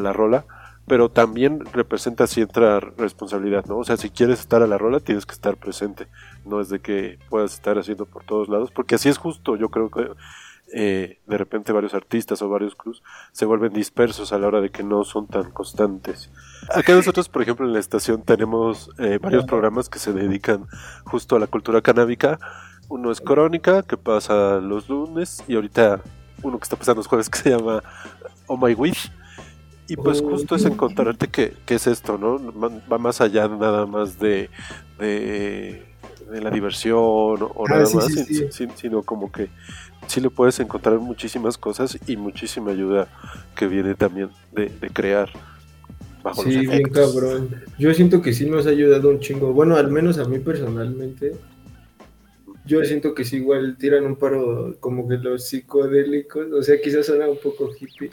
la rola, pero también representa cierta responsabilidad, ¿no? O sea, si quieres estar a la rola, tienes que estar presente, no es de que puedas estar haciendo por todos lados, porque así es justo, yo creo que eh, de repente varios artistas o varios crews se vuelven dispersos a la hora de que no son tan constantes. Acá nosotros, por ejemplo, en la estación tenemos eh, varios programas que se dedican justo a la cultura canábica. Uno es Crónica, que pasa los lunes, y ahorita uno que está pasando los jueves <laughs> que se llama Oh My Wish. Y pues justo es encontrarte qué, qué es esto, ¿no? Va más allá nada más de, de, de la diversión o, Ah, nada sí, más, sí, sin- sí. sin- sino como que sí le puedes encontrar muchísimas cosas y muchísima ayuda que viene también de, de crear bajo Sí, los bien cabrón. Yo siento que sí nos ha ayudado un chingo. Bueno, al menos a mí personalmente. Yo siento que sí igual tiran un paro como que los psicodélicos. O sea, quizás suena un poco hippie.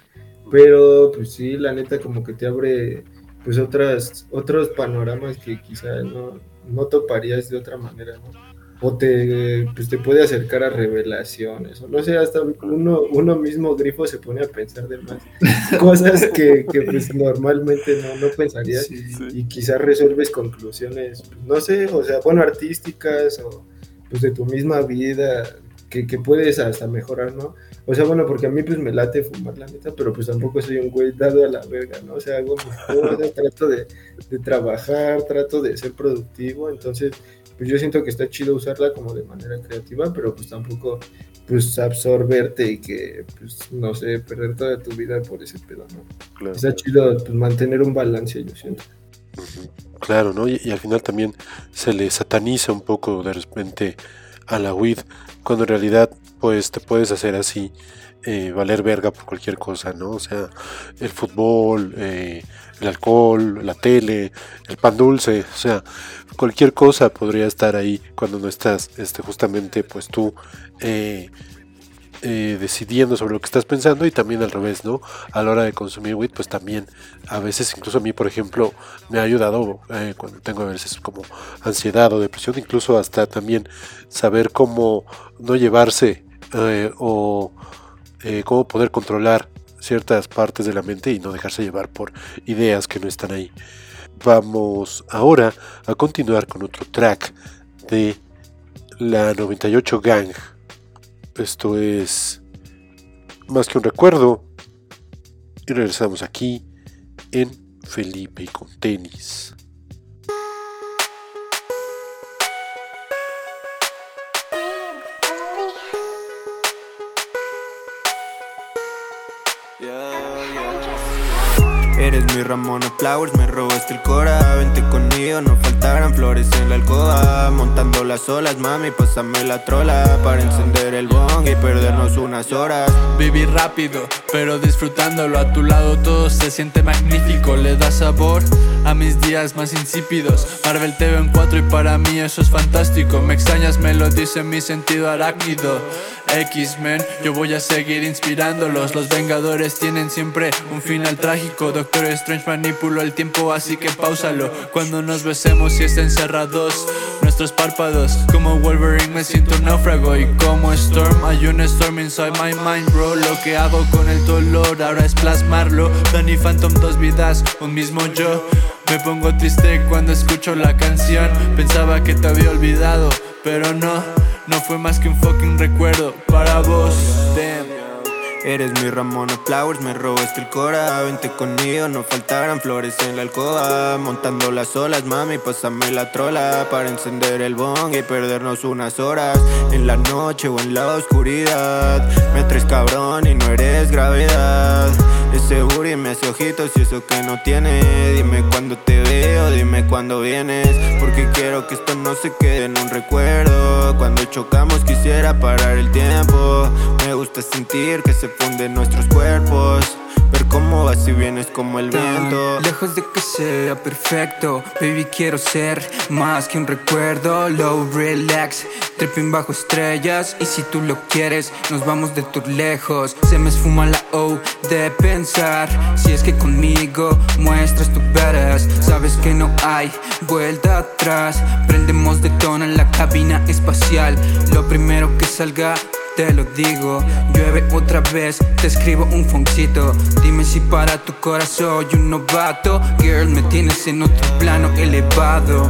Pero pues sí, la neta como que te abre pues otras, otros panoramas que quizás no, no toparías de otra manera, ¿no? O te, pues te puede acercar a revelaciones, o no sé, hasta uno, uno mismo grifo se pone a pensar de más <laughs> cosas que, que, pues normalmente no, no pensarías y quizás resuelves conclusiones, pues, no sé, o sea, bueno, artísticas o pues de tu misma vida que, que puedes hasta mejorar, ¿no? O sea, bueno, porque a mí pues me late fumar la neta, pero pues tampoco soy un güey dado a la verga, ¿no? O sea, hago mis <laughs> cosas, trato de, de trabajar, trato de ser productivo, entonces pues yo siento que está chido usarla como de manera creativa, pero pues tampoco pues absorberte y que pues no sé, perder toda tu vida por ese pedo, ¿no? Claro. Está chido pues mantener un balance, yo siento. Claro, ¿no? Y, y al final también se le sataniza un poco de repente a la weed, cuando en realidad pues te puedes hacer así, eh, valer verga por cualquier cosa, ¿no? O sea, el fútbol, eh, el alcohol, la tele, el pan dulce, o sea, cualquier cosa podría estar ahí cuando no estás este, justamente pues tú eh, decidiendo sobre lo que estás pensando y también al revés, ¿no? A la hora de consumir weed, pues también a veces, incluso a mí, por ejemplo, me ha ayudado cuando tengo a veces como ansiedad o depresión, incluso hasta también saber cómo no llevarse eh, o eh, cómo poder controlar ciertas partes de la mente y no dejarse llevar por ideas que no están ahí. Vamos ahora a continuar con otro track de la 98 Gang. Esto es más que un recuerdo. Y regresamos aquí en Felipe con tenis. Eres mi Ramona Flowers, me robaste el cora Vente conmigo, no faltarán flores en la alcoba Montando las olas, mami, pásame la trola Para encender el bong y perdernos unas horas Vivir rápido, pero disfrutándolo a tu lado todo se siente magnífico, le da sabor a mis días más insípidos. Marvel te veo en 4 y para mí eso es fantástico. Me extrañas, me lo dice mi sentido arácnido. X-Men, yo voy a seguir inspirándolos. Los Vengadores tienen siempre un final trágico. Doctor Strange manipuló el tiempo, así que pausalo. Cuando nos besemos y estén cerrados nuestros párpados. Como Wolverine me siento un náufrago y como Storm hay un storm inside my mind, bro. Lo que hago con el dolor ahora es plasmarlo. Danny Phantom, dos vidas, un mismo yo. Me pongo triste cuando escucho la canción. Pensaba que te había olvidado, pero no, no fue más que un fucking recuerdo para vos. Eres mi Ramona Flowers, me robaste el cora. Vente conmigo, no faltarán flores en la alcoba. Montando las olas, mami, pásame la trola. Para encender el bong y perdernos unas horas. En la noche o en la oscuridad. Me traes cabrón y no eres gravedad. Ese booty me hace ojitos y eso que no tiene. Dime cuándo te veo, dime cuándo vienes. Porque quiero que esto no se quede en un recuerdo. Cuando chocamos quisiera parar el tiempo gusta sentir que se funden nuestros cuerpos Ver cómo vas y vienes como el viento Lejos de que sea perfecto, baby quiero ser más que un recuerdo. Low relax, tripping bajo estrellas y si tú lo quieres nos vamos de tour lejos. Se me esfuma la O de pensar si es que conmigo muestras tu veras. Sabes que no hay vuelta atrás. Prendemos de tono en la cabina espacial. Lo primero que salga te lo digo, llueve otra vez, te escribo un foncito. Dime si para tu corazón soy un novato. Girl, me tienes en otro plano elevado.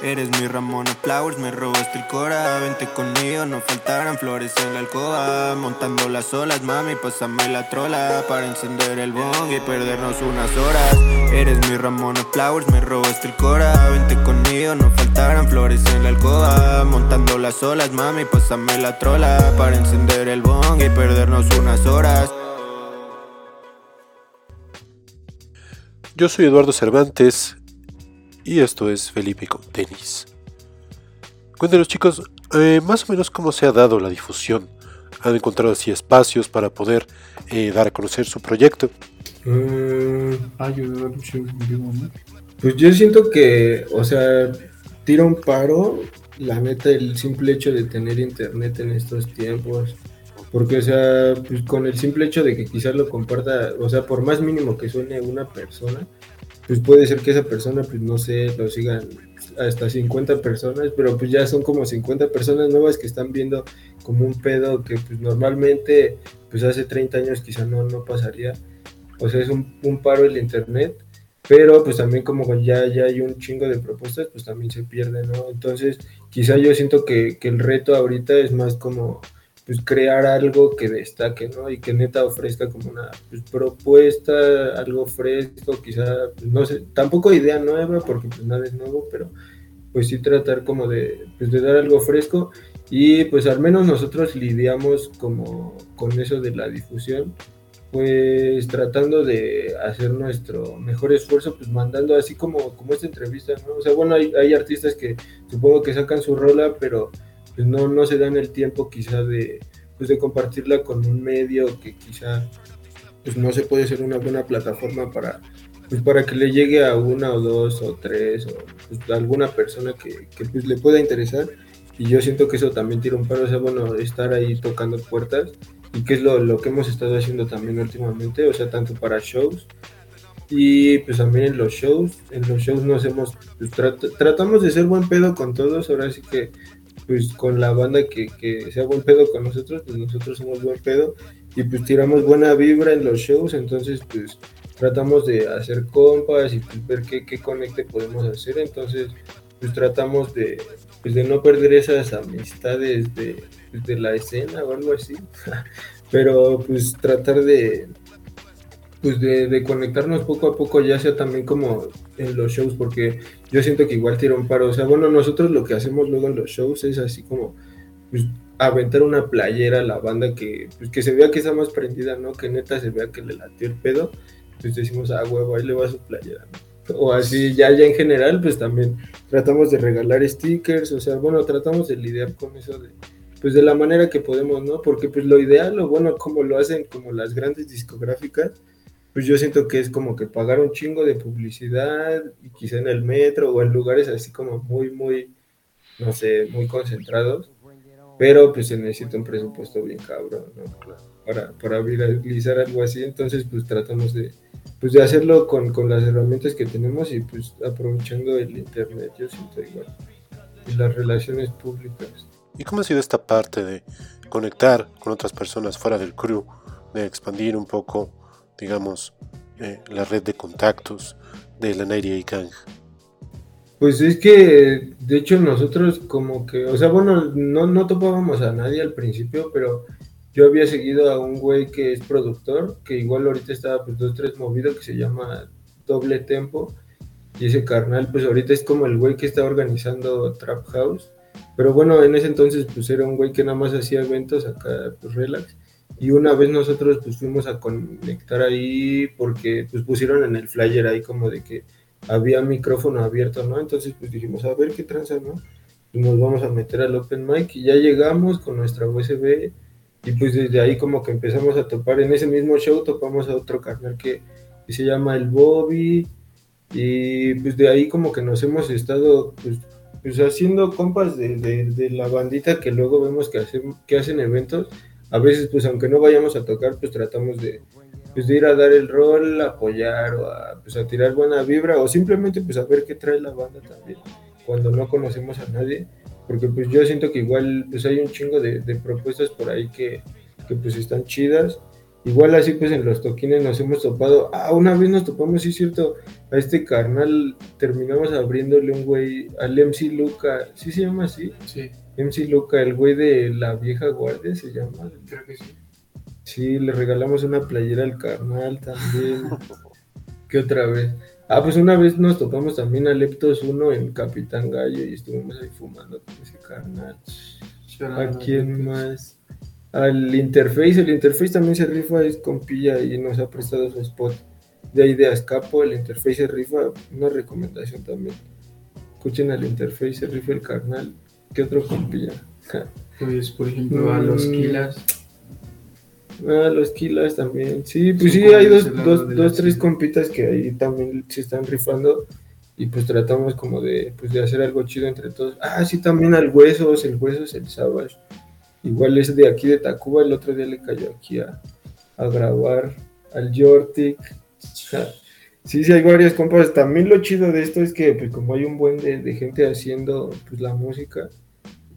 Eres mi Ramona Flowers, me robaste el cora. Vente conmigo, no faltarán flores en la alcoba. Montando las olas, mami, pásame la trola. Para encender el bong y perdernos unas horas. Eres mi Ramona Flowers, me robaste el cora. Vente conmigo, no faltarán flores en la alcoba. Montando las olas, mami, pásame la trola. Para encender el bong y perdernos unas horas. Yo soy Eduardo Cervantes y esto es Felipe con tenis. Cuéntenos chicos, eh, más o menos cómo se ha dado la difusión. ¿Han encontrado así espacios para poder eh, dar a conocer su proyecto? ¿no? Pues yo siento que, o sea, tira un paro, la neta, el simple hecho de tener internet en estos tiempos. Porque, o sea, pues con el simple hecho de que quizás lo comparta, o sea, por más mínimo que suene una persona, pues puede ser que esa persona, pues no sé, lo sigan hasta 50 personas, pero pues ya son como 50 personas nuevas que están viendo como un pedo que pues normalmente, pues hace 30 años quizá no, no pasaría. O sea, es un, un paro el internet, pero pues también como ya, ya hay un chingo de propuestas, pues también se pierde, ¿no? Entonces, quizá yo siento que, que el reto ahorita es más como pues crear algo que destaque, ¿no? Y que neta ofrezca como una pues, propuesta, algo fresco, quizá, pues, no sé, tampoco idea nueva, porque pues nada es nuevo, pero pues sí tratar como de, pues, de dar algo fresco y pues al menos nosotros lidiamos como con eso de la difusión pues tratando de hacer nuestro mejor esfuerzo, pues mandando así como, como esta entrevista, ¿no? O sea, bueno, hay, hay artistas que supongo que sacan su rola, pero pues no, no se dan el tiempo quizá de, pues de compartirla con un medio que quizá pues no se puede ser una buena plataforma para, pues para que le llegue a una o dos o tres o pues, alguna persona que, que pues le pueda interesar. Y yo siento que eso también tira un paro, o sea, bueno, estar ahí tocando puertas y que es lo, lo que hemos estado haciendo también últimamente, o sea, tanto para shows y pues también en los shows, en los shows nos hemos, pues, trat- tratamos de ser buen pedo con todos, ahora sí que pues con la banda que, que sea buen pedo con nosotros, pues nosotros somos buen pedo y pues tiramos buena vibra en los shows, entonces pues tratamos de hacer compas y pues ver qué, qué conecte podemos hacer, entonces pues tratamos de, pues, de no perder esas amistades de, pues, de la escena o algo así, <laughs> pero pues tratar de, pues de, de conectarnos poco a poco, ya sea también como en los shows, porque yo siento que igual tira un paro. O sea, bueno, nosotros lo que hacemos luego en los shows es así como pues, aventar una playera a la banda que, pues, que se vea que está más prendida, ¿no? Que neta se vea que le latió el pedo. Pues decimos, ah, huevo, ahí le va su playera, ¿no? O así, ya, ya en general, pues también tratamos de regalar stickers, o sea, bueno, tratamos de lidiar con eso de, pues de la manera que podemos, ¿no? Porque pues lo ideal, o bueno, como lo hacen como las grandes discográficas, pues yo siento que es como que pagar un chingo de publicidad y quizá en el metro o en lugares así como muy, muy, no sé, muy concentrados, pero pues se necesita un presupuesto bien cabrón, ¿no? Para, para viralizar algo así, entonces pues tratamos de, pues de hacerlo con, con las herramientas que tenemos y pues aprovechando el internet, yo siento igual, y las relaciones públicas. ¿Y cómo ha sido esta parte de conectar con otras personas fuera del crew, de expandir un poco, digamos, eh, la red de contactos de la 98 Gang? Pues es que, de hecho, nosotros como que, o sea, bueno, no, no topábamos a nadie al principio, pero yo había seguido a un güey que es productor, que igual ahorita estaba pues dos, tres movido, que se llama Doble Tempo, y ese carnal, pues ahorita es como el güey que está organizando Trap House, pero bueno, en ese entonces pues era un güey que nada más hacía eventos acá, pues relax, y una vez nosotros pues fuimos a conectar ahí porque pues pusieron en el flyer ahí como de que había micrófono abierto, ¿no? Entonces pues dijimos, a ver qué tranza, ¿no? Y nos vamos a meter al open mic y ya llegamos con nuestra USB y pues desde ahí como que empezamos a topar, en ese mismo show topamos a otro carnal que, que se llama el Bobby y pues de ahí como que nos hemos estado pues, pues haciendo compas de, de, de la bandita que luego vemos que hacen, que hacen eventos, a veces pues aunque no vayamos a tocar pues tratamos de, pues de ir a dar el rol, apoyar o a, pues a tirar buena vibra o simplemente pues a ver qué trae la banda también cuando no conocemos a nadie. Porque pues yo siento que igual pues hay un chingo de, de propuestas por ahí que, que, pues están chidas. Igual así pues en los toquines nos hemos topado. Ah una vez nos topamos sí es cierto a este carnal terminamos abriéndole un güey al MC Luca. ¿sí se llama así? Sí, MC Luca el güey de la vieja guardia se llama creo que sí. Sí, le regalamos una playera al carnal también. ¿Qué otra vez? Ah, pues una vez nos topamos también a Leptos 1 en Capitán Gallo y estuvimos ahí fumando con ese carnal. ¿A quién más? Al Interface, el Interface también se rifa, es compilla y nos ha prestado su spot. De ahí de Azcapo, el Interface se rifa, una recomendación también. Escuchen al Interface, se rifa el carnal. ¿Qué otro compilla? <laughs> Pues, por ejemplo, a los Mm. Kilas. Ah, los Kilas también. Sí, pues sí, hay dos, dos, dos tres compitas que ahí también se están rifando y pues tratamos como de, pues de hacer algo chido entre todos. Ah, sí, también al Huesos, el Huesos, el Savage. Igual es de aquí de Tacuba, el otro día le cayó aquí a, a grabar al Jortic. Sí, sí, hay varias compas. También lo chido de esto es que pues como hay un buen de, de gente haciendo pues la música,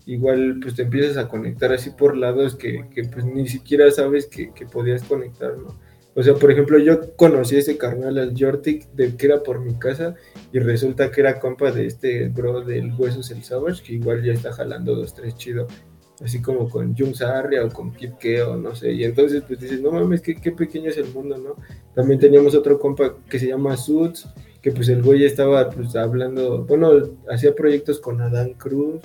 igual pues te empiezas a conectar así por lados que, que, pues ni siquiera sabes que, que podías conectar, ¿no? O sea, por ejemplo, yo conocí a ese carnal, al Jortic, de que era por mi casa, y resulta que era compa de este bro del Huesos el Savage, que igual ya está jalando dos, tres chido, así como con Jung Sarria o con Kip Keo, no sé, y entonces pues dices, no mames, qué, qué pequeño es el mundo, ¿no? También teníamos otro compa que se llama Suits, que pues el güey estaba pues hablando, bueno, hacía proyectos con Adán Cruz,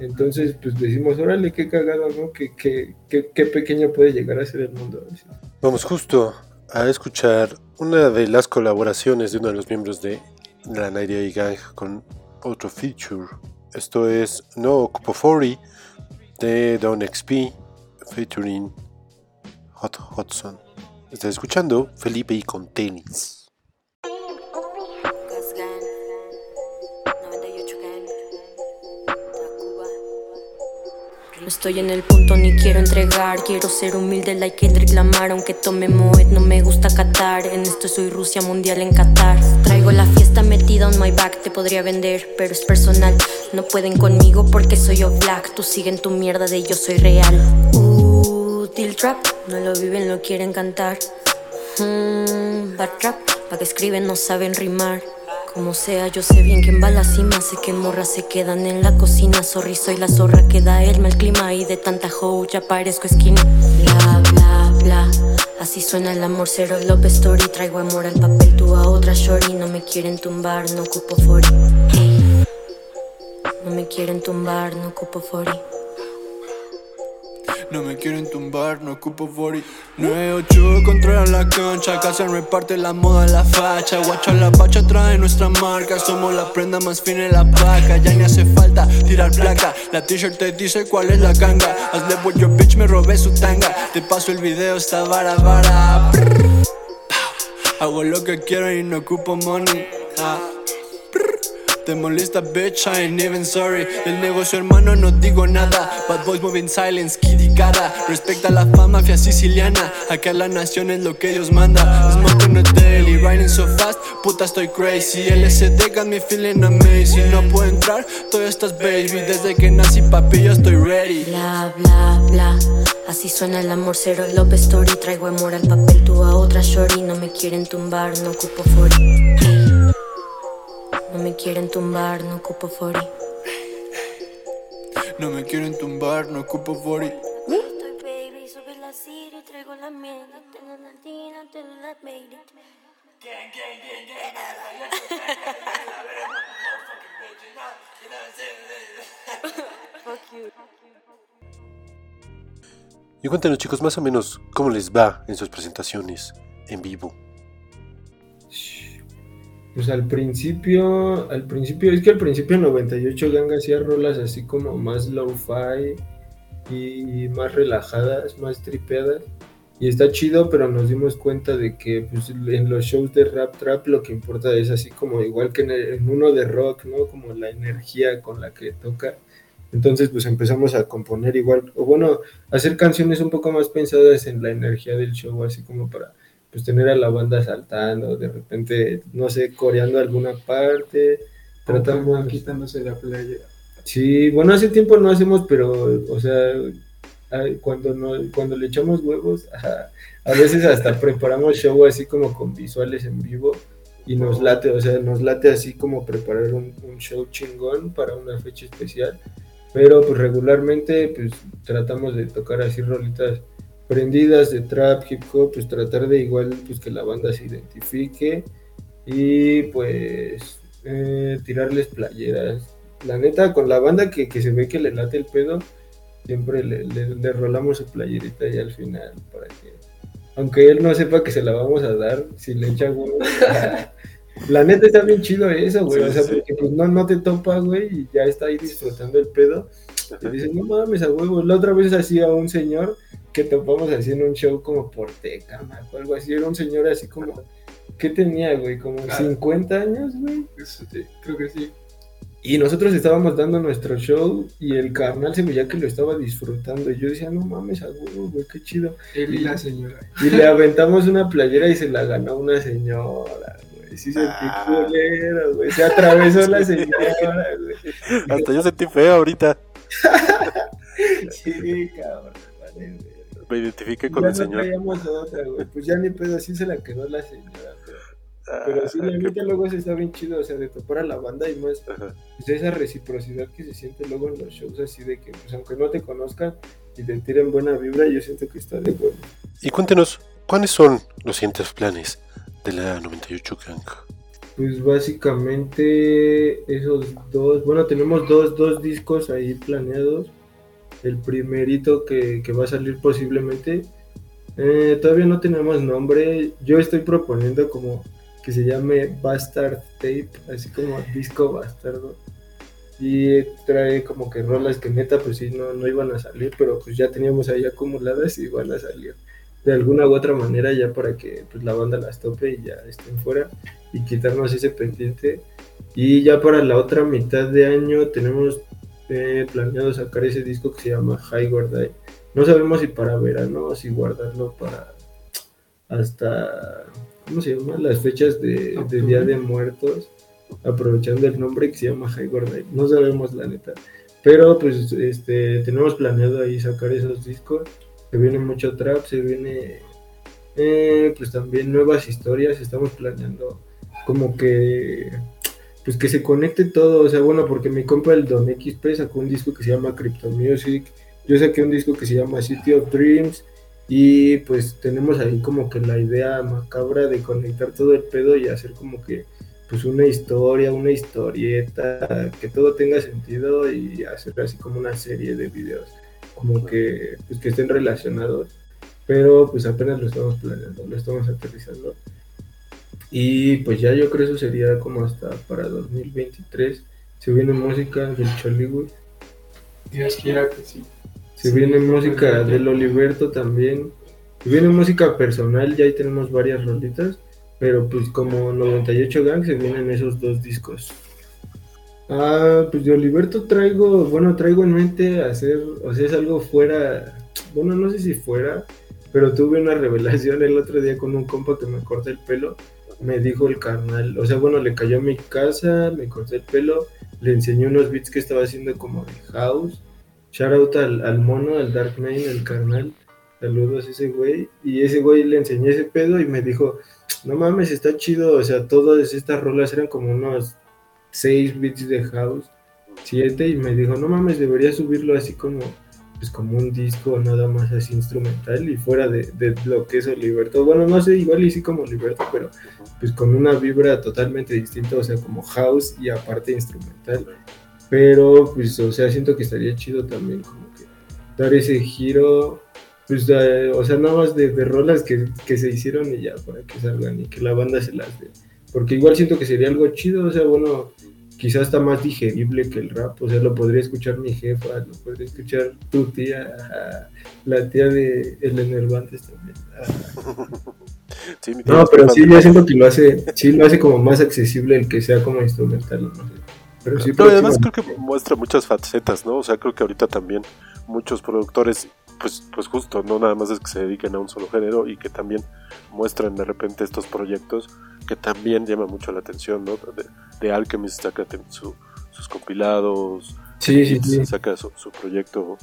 entonces, pues decimos, órale, qué cagado, ¿no? Qué, qué, qué, qué pequeño puede llegar a ser el mundo. Así. Vamos justo a escuchar una de las colaboraciones de uno de los miembros de la 98 Gang con otro feature. Esto es No Ocupo 40 de Don XP featuring Hot Hudson. Estás escuchando Felipe y con tenis. No estoy en el punto ni quiero entregar. Quiero ser humilde, like Kendrick Lamar. Aunque tome Moet, no me gusta Qatar. En esto soy Rusia mundial en Qatar. Traigo la fiesta metida on my back. Te podría vender, pero es personal. No pueden conmigo porque soy yo black. Tú siguen tu mierda de yo soy real. Till Trap, no lo viven, lo quieren cantar. Bad trap, pa' que escriben no saben rimar. Como sea, yo sé bien quién va a la cima. Sé que morras se quedan en la cocina. Sorry, soy la zorra que da el mal clima. Y de tanta hoe ya parezco esquina. Bla, bla, bla. Así suena el amor, cero love story. Traigo amor al papel, tú a otra shorty. No me quieren tumbar, no ocupo fori. No me quieren tumbar, no ocupo fori. No me quieren tumbar, no ocupo 40 9-8 controla la cancha se reparte la moda, la facha. Guacha la pacha trae nuestra marca. Somos la prenda más fina en la paca Ya ni hace falta tirar placa. La t-shirt te dice cuál es la ganga. Hazle with your bitch, me robé su tanga. Te paso el video, está vara vara. Hago lo que quiero y no ocupo money. Ah. Te molesta, bitch, I ain't even sorry. El negocio, hermano, no digo nada. Bad boys moving silence, kitty cara. Respecta la fama, mafia siciliana. Acá la nación es lo que Dios manda. Smoking a daily, riding so fast, puta estoy crazy. LSD got me feeling amazing. No puedo entrar, todas estas baby. Desde que nací, papi, yo estoy ready. Bla, bla, bla. Así suena el amor, cero love story. Traigo amor al papel, tú a otra shorty. No me quieren tumbar, no ocupo fori. Hey. No me quieren tumbar, no ocupo fori. No me quieren tumbar, no ocupo 40 Estoy baby, sube la Siri, traigo la mierda. Tengo la tina, te la you. Y cuéntanos chicos más o menos cómo les va en sus presentaciones en vivo. Pues al principio, al principio, es que al principio 98 Gang hacía rolas así como más low-fi y más relajadas, más tripeadas. Y está chido, pero nos dimos cuenta de que pues, en los shows de rap trap lo que importa es así como igual que en, en uno de rock, ¿no? Como la energía con la que toca. Entonces pues empezamos a componer igual, o bueno, hacer canciones un poco más pensadas en la energía del show, así como para pues tener a la banda saltando, de repente, no sé, coreando alguna parte. Tratamos, Tratamos quitándose la playa. Sí, bueno, hace tiempo no hacemos, pero, o sea, cuando, no, cuando le echamos huevos, <laughs> a veces hasta preparamos show así como con visuales en vivo y nos late, o sea, nos late así como preparar un, un show chingón para una fecha especial, pero pues regularmente pues tratamos de tocar así rolitas prendidas de trap, hip hop, pues tratar de igual pues que la banda se identifique y pues eh, tirarles playeras. La neta, con la banda que, que se ve que le late el pedo, siempre le, le- le rolamos su playerita y al final para que, aunque él no sepa que se la vamos a dar, si le echa huevos. <laughs> La neta está bien chido eso, güey. Sí, o sea, sí. porque pues no, no te topa, güey, y ya está ahí disfrutando el pedo. Y dices, no mames, a huevos. La otra vez así a un señor que topamos así en un show como por Tecama o algo así. Era un señor así como, ¿qué tenía, güey? Como Ah. 50 años, güey. Este, Creo que sí. Y nosotros estábamos dando nuestro show y el carnal se veía que lo estaba disfrutando. Y yo decía, no mames, a huevo, güey, qué chido. Él y la señora. Y le aventamos una playera y se la ganó una señora, güey. Sí sentí Ah. culero, güey. Se atravesó la señora, güey. Hasta yo sentí feo ahorita. <laughs> Sí, cabrón. Vale, güey. Me identifiqué con Ya el no señor. traíamos otra, güey. Pues ya ni pedo, así se la quedó la señora. Pero, pero sí, Ah, la neta luego se está bien chido, o sea, de topar a la banda y más Ajá. pues, esa reciprocidad que se siente luego en los shows, así de que, pues aunque no te conozcan y te tiren buena vibra, yo siento que está de huevo. Y cuéntenos, ¿cuáles son los siguientes planes de la 98 Gang? Pues básicamente esos dos, bueno, tenemos dos, dos discos ahí planeados. El primerito que, que va a salir posiblemente Eh, todavía no tenemos nombre. Yo estoy proponiendo como que se llame Bastard Tape, así como disco bastardo. Y trae como que rolas que neta pues sí no, no iban a salir, pero pues ya teníamos ahí acumuladas y van a salir de alguna u otra manera ya para que pues la banda las tope y ya estén fuera y quitarnos ese pendiente. Y ya para la otra mitad de año tenemos eh, planeado sacar ese disco que se llama High Guardai. No sabemos si para verano o si guardarlo para hasta, ¿cómo se llama? Las fechas de, de Día de Muertos, aprovechando el nombre que se llama High Guardai. No sabemos la neta. Pero pues este, tenemos planeado ahí sacar esos discos. Se viene mucho trap, se viene eh, pues también nuevas historias. Estamos planeando como que pues que se conecte todo, o sea, bueno, porque mi compa el Don XP sacó un disco que se llama Crypto Music, yo saqué un disco que se llama City of Dreams. Y pues tenemos ahí como que la idea macabra de conectar todo el pedo y hacer como que pues una historia, una historieta, que todo tenga sentido y hacer así como una serie de videos, como que pues que estén relacionados, pero pues apenas lo estamos planeando, lo estamos aterrizando. Y pues ya yo creo eso sería como hasta para 2023. Se viene música del Chollywood. Dios quiera que sí. Se viene música del Oliverto también. Se viene música personal, ya ahí tenemos varias rolitas. Pero pues como 98 Gang se vienen esos dos discos. Ah, pues de Oliverto traigo, bueno, traigo en mente hacer, o sea, es algo fuera, bueno, no sé si fuera, pero tuve una <laughs> revelación el otro día con un compa que me corta el pelo me dijo el carnal, o sea, bueno, le cayó mi casa, me corté el pelo, le enseñé unos beats que estaba haciendo como de house. Shout out al, mono, al Dark Main, el carnal. Saludos a ese güey. Y ese güey le enseñé ese pedo y me dijo, no mames, está chido. O sea, todas estas rolas eran como unos seis beats de house, siete. Y me dijo, no mames, debería subirlo así como pues como un disco nada más así instrumental y fuera de, lo que es Liberto. Bueno, no sé, igual y sí como Liberto, pero pues con una vibra totalmente distinta, o sea, como house y aparte instrumental. Pero pues, o sea, siento que estaría chido también como que dar ese giro, pues, o sea, nada más de, de rolas que, que, se hicieron y ya, para que salgan y que la banda se las dé. Porque igual siento que sería algo chido, o sea, bueno, quizás está más digerible que el rap, o sea, lo podría escuchar mi jefa, lo podría escuchar tu tía, la tía de El Enervantes también. <laughs> no, pero sí, yo siento que lo hace, sí lo hace como más accesible el que sea como instrumental, no sé. Pero sí, además creo que muestra muchas facetas, ¿no? O sea, creo que ahorita también muchos productores, pues, pues justo, no nada más es que se dediquen a un solo género y que también muestran de repente estos proyectos que también llaman mucho la atención, ¿no? De, Alchemist saca sus compilados, sí, sí, saca su, proyecto,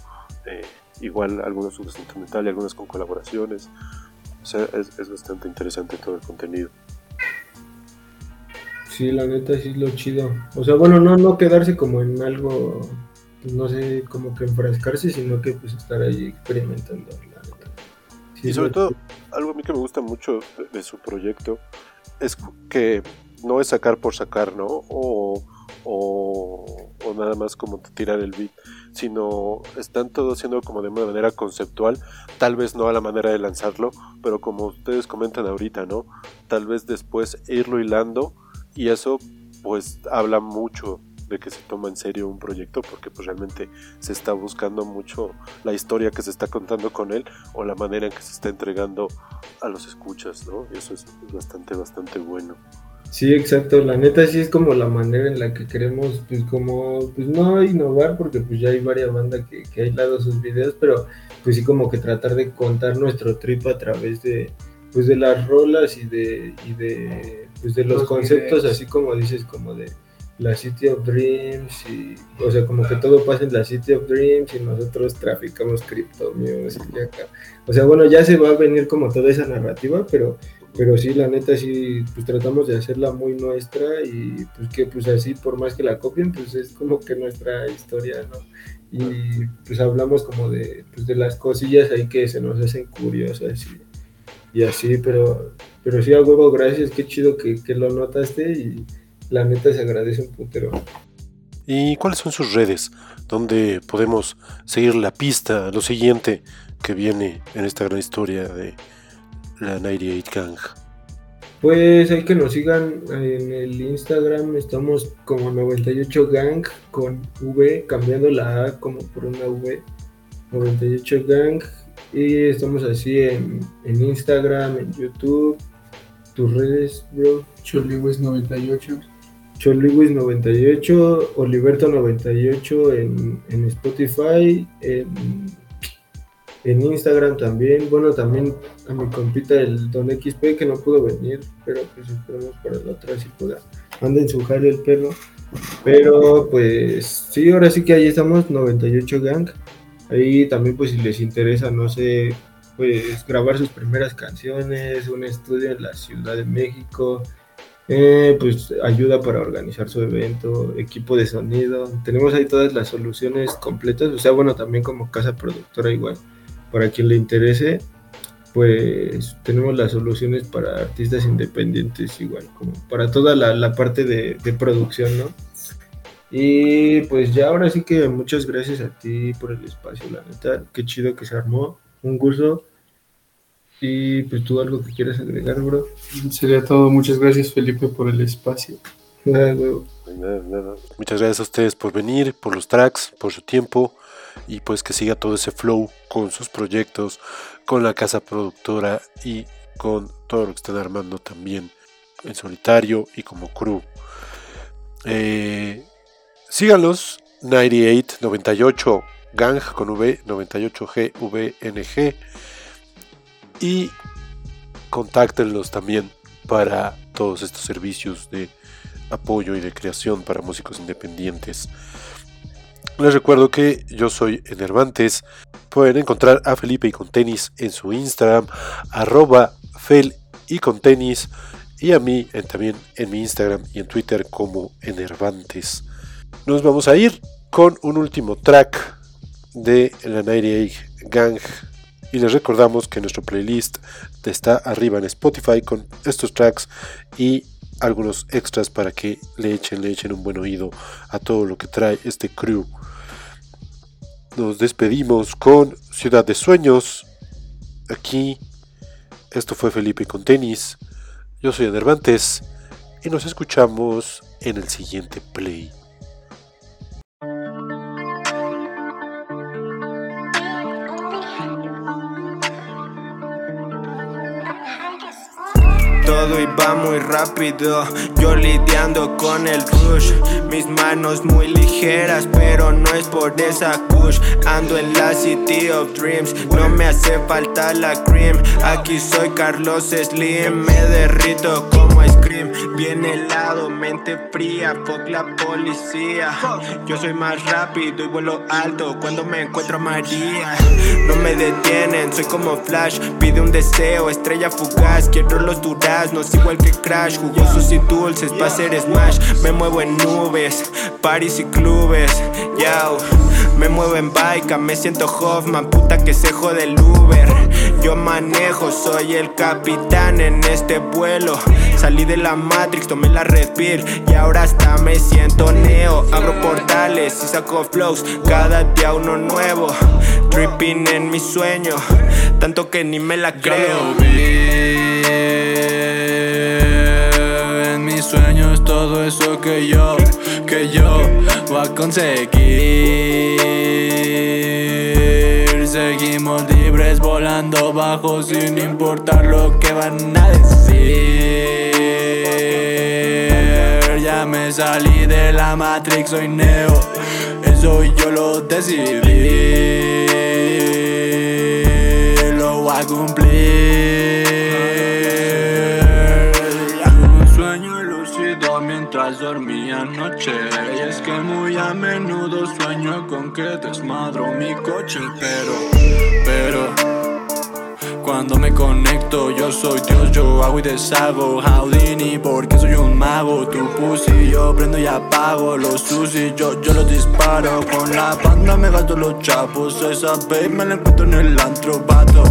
eh, igual algunos su instrumental y algunas con colaboraciones. O sea, es, es bastante interesante todo el contenido. Sí, la neta sí es lo chido. O sea, bueno, no, no quedarse como en algo, pues, no sé, como que enfrascarse, sino que pues estar ahí experimentando, la neta. y sobre todo, algo a mí que me gusta mucho de, su proyecto es que no es sacar por sacar, ¿no? O, o, o, nada más como tirar el beat, sino están todos haciendo como de una manera conceptual, tal vez no a la manera de lanzarlo, pero como ustedes comentan ahorita, ¿no? Tal vez después irlo hilando y eso pues habla mucho de que se toma en serio un proyecto porque pues realmente se está buscando mucho la historia que se está contando con él o la manera en que se está entregando a los escuchas, ¿no? Y eso es bastante, bastante bueno. Sí, exacto, la neta sí es como la manera en la que queremos, pues como, pues no innovar porque pues ya hay varias bandas que, que ha aislado sus videos, pero pues sí como que tratar de contar nuestro trip a través de, pues de las rolas y de, y de pues de los, conceptos, así como dices, como de la City of Dreams, y, o sea, como que todo pasa en la City of Dreams y nosotros traficamos Crypto Music acá. O sea, bueno, ya se va a venir como toda esa narrativa, pero, pero sí, la neta, sí, pues tratamos de hacerla muy nuestra y pues que pues así, por más que la copien, pues es como que nuestra historia, ¿no? Y pues hablamos como de, pues, de las cosillas ahí que se nos hacen curiosas y, y así, pero pero sí, a huevo, gracias, qué chido que, lo notaste y la neta se agradece un putero. ¿Y cuáles son sus redes? Donde podemos seguir la pista, lo siguiente que viene en esta gran historia de la 98 Gang? Pues hay que nos sigan en el Instagram, estamos como 98 Gang con V, cambiando la A como por una V, 98 Gang, y estamos así en, en Instagram, en YouTube, tus redes, bro. Choliwis98. Choliwis98, Oliverto98 en, en Spotify, en, Instagram también. Bueno, también a mi compita el Don XP que no pudo venir, pero pues esperemos para la otra si pueda. Anda en su jale el perro. Pero pues sí, ahora sí que ahí estamos, 98 Gang. Ahí también pues si les interesa, no sé, pues grabar sus primeras canciones, un estudio en la Ciudad de México, eh, pues ayuda para organizar su evento, equipo de sonido. Tenemos ahí todas las soluciones completas, o sea, bueno, también como casa productora igual, para quien le interese, pues tenemos las soluciones para artistas independientes igual, como para toda la, la parte de, producción, ¿no? Y pues ya ahora sí que muchas gracias a ti por el espacio, la neta, qué chido que se armó, un gusto. Y pues tú algo que quieras agregar, bro. Sería todo. Muchas gracias, Felipe, por el espacio. Nada, huevo. Nada, nada. Muchas gracias a ustedes por venir, por los tracks, por su tiempo y pues que siga todo ese flow con sus proyectos, con la casa productora y con todo lo que están armando también en solitario y como crew. Eh, síganlos 9898 gang con V 98G VNG y contáctenlos también para todos estos servicios de apoyo y de creación para músicos independientes. Les recuerdo que yo soy Enervantes. Pueden encontrar a Felipe y con tenis en su Instagram, arroba fel y con tenis, y a mí también en mi Instagram y en Twitter como Enervantes. Nos vamos a ir con un último track de la 98 Gang y les recordamos que nuestro playlist está arriba en Spotify con estos tracks y algunos extras para que le echen, le echen un buen oído a todo lo que trae este crew. Nos despedimos con Ciudad de Sueños. Aquí, esto fue Felipe con tenis. Yo soy Enervantes y nos escuchamos en el siguiente play. Todo iba muy rápido. Yo lidiando con el rush. Mis manos muy ligeras, pero no es por esa kush. Ando en la City of Dreams, no me hace falta la cream. Aquí soy Carlos Slim, me derrito como cream. Bien helado, mente fría, fuck la policía. Yo soy más rápido y vuelo alto cuando me encuentro a María. No me detienen, soy como Flash. Pide un deseo, estrella fugaz. Quiero los duraznos, igual que Crash. Jugosos y dulces pa' hacer smash. Me muevo en nubes, paris y clubes. Yao, me muevo en bike, me siento Hoffman. Puta que se jode el Uber. Yo manejo, soy el capitán en este vuelo. Salí de la Matrix, tomé la Red Pill y ahora hasta me siento neo. Abro portales y saco flows, cada día uno nuevo. Tripping en mi sueño, tanto que ni me la creo. En mis sueños todo eso que yo, que yo voy a conseguir. Seguimos libres volando bajo sin importar lo que van a decir. Ya me salí de la Matrix, soy Neo. Eso yo lo decidí. Lo voy a cumplir. Mientras dormía anoche. Y es que muy a menudo sueño con que desmadro mi coche. Pero, pero. Cuando me conecto, yo soy Dios, yo hago y deshago Houdini, porque soy un mago Tu pussy, yo prendo y apago Los sushi, yo, yo los disparo Con la banda me gasto los chapos Esa babe me la encuentro en el antro, vato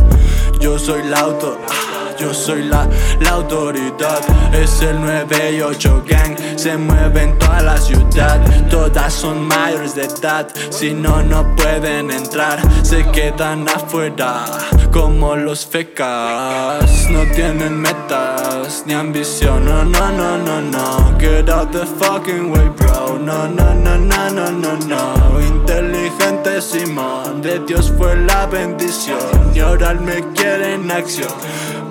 Yo soy el auto, ah, Yo soy la, la autoridad, es el 98 gang, se mueve en toda la ciudad. Todas son mayores de edad, si no, no pueden entrar, se quedan afuera como los fecas. No tienen metas ni ambición, no, no, no, no, no. Get out the fucking way, bro. No, no, no, no, no, no, no. Inteligente Simón, de Dios fue la bendición. Y ahora me quiere en acción,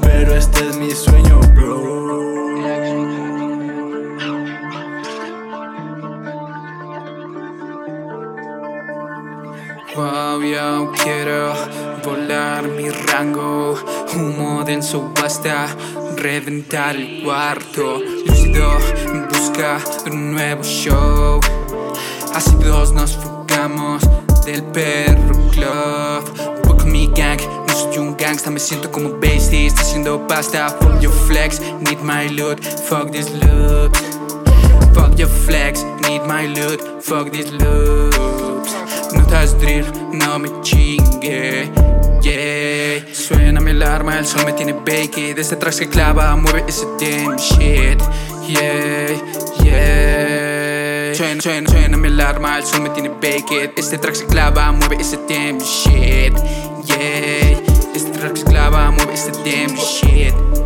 pero este es mi sueño, bro. Wow, yo quiero volar mi rango. Humo denso basta reventar el cuarto. Lúcido en busca de un nuevo show. Así dos nos fugamos del perro club. Con mi gang, soy un gangsta, me siento como Basty. Está haciendo pasta, fuck your flex, need my loot, fuck this loot. Fuck your flex, need my loot, fuck these loops. Notas drill, no me chingue. Yeah, suena mi alarma, el sol me tiene baked. Este track se clava, mueve ese damn shit. Yeah, yeah. Suena, suena, suena mi alarma, el sol me tiene baked. Este track se clava, mueve ese damn shit. Yeah, este track se clava, mueve ese damn shit.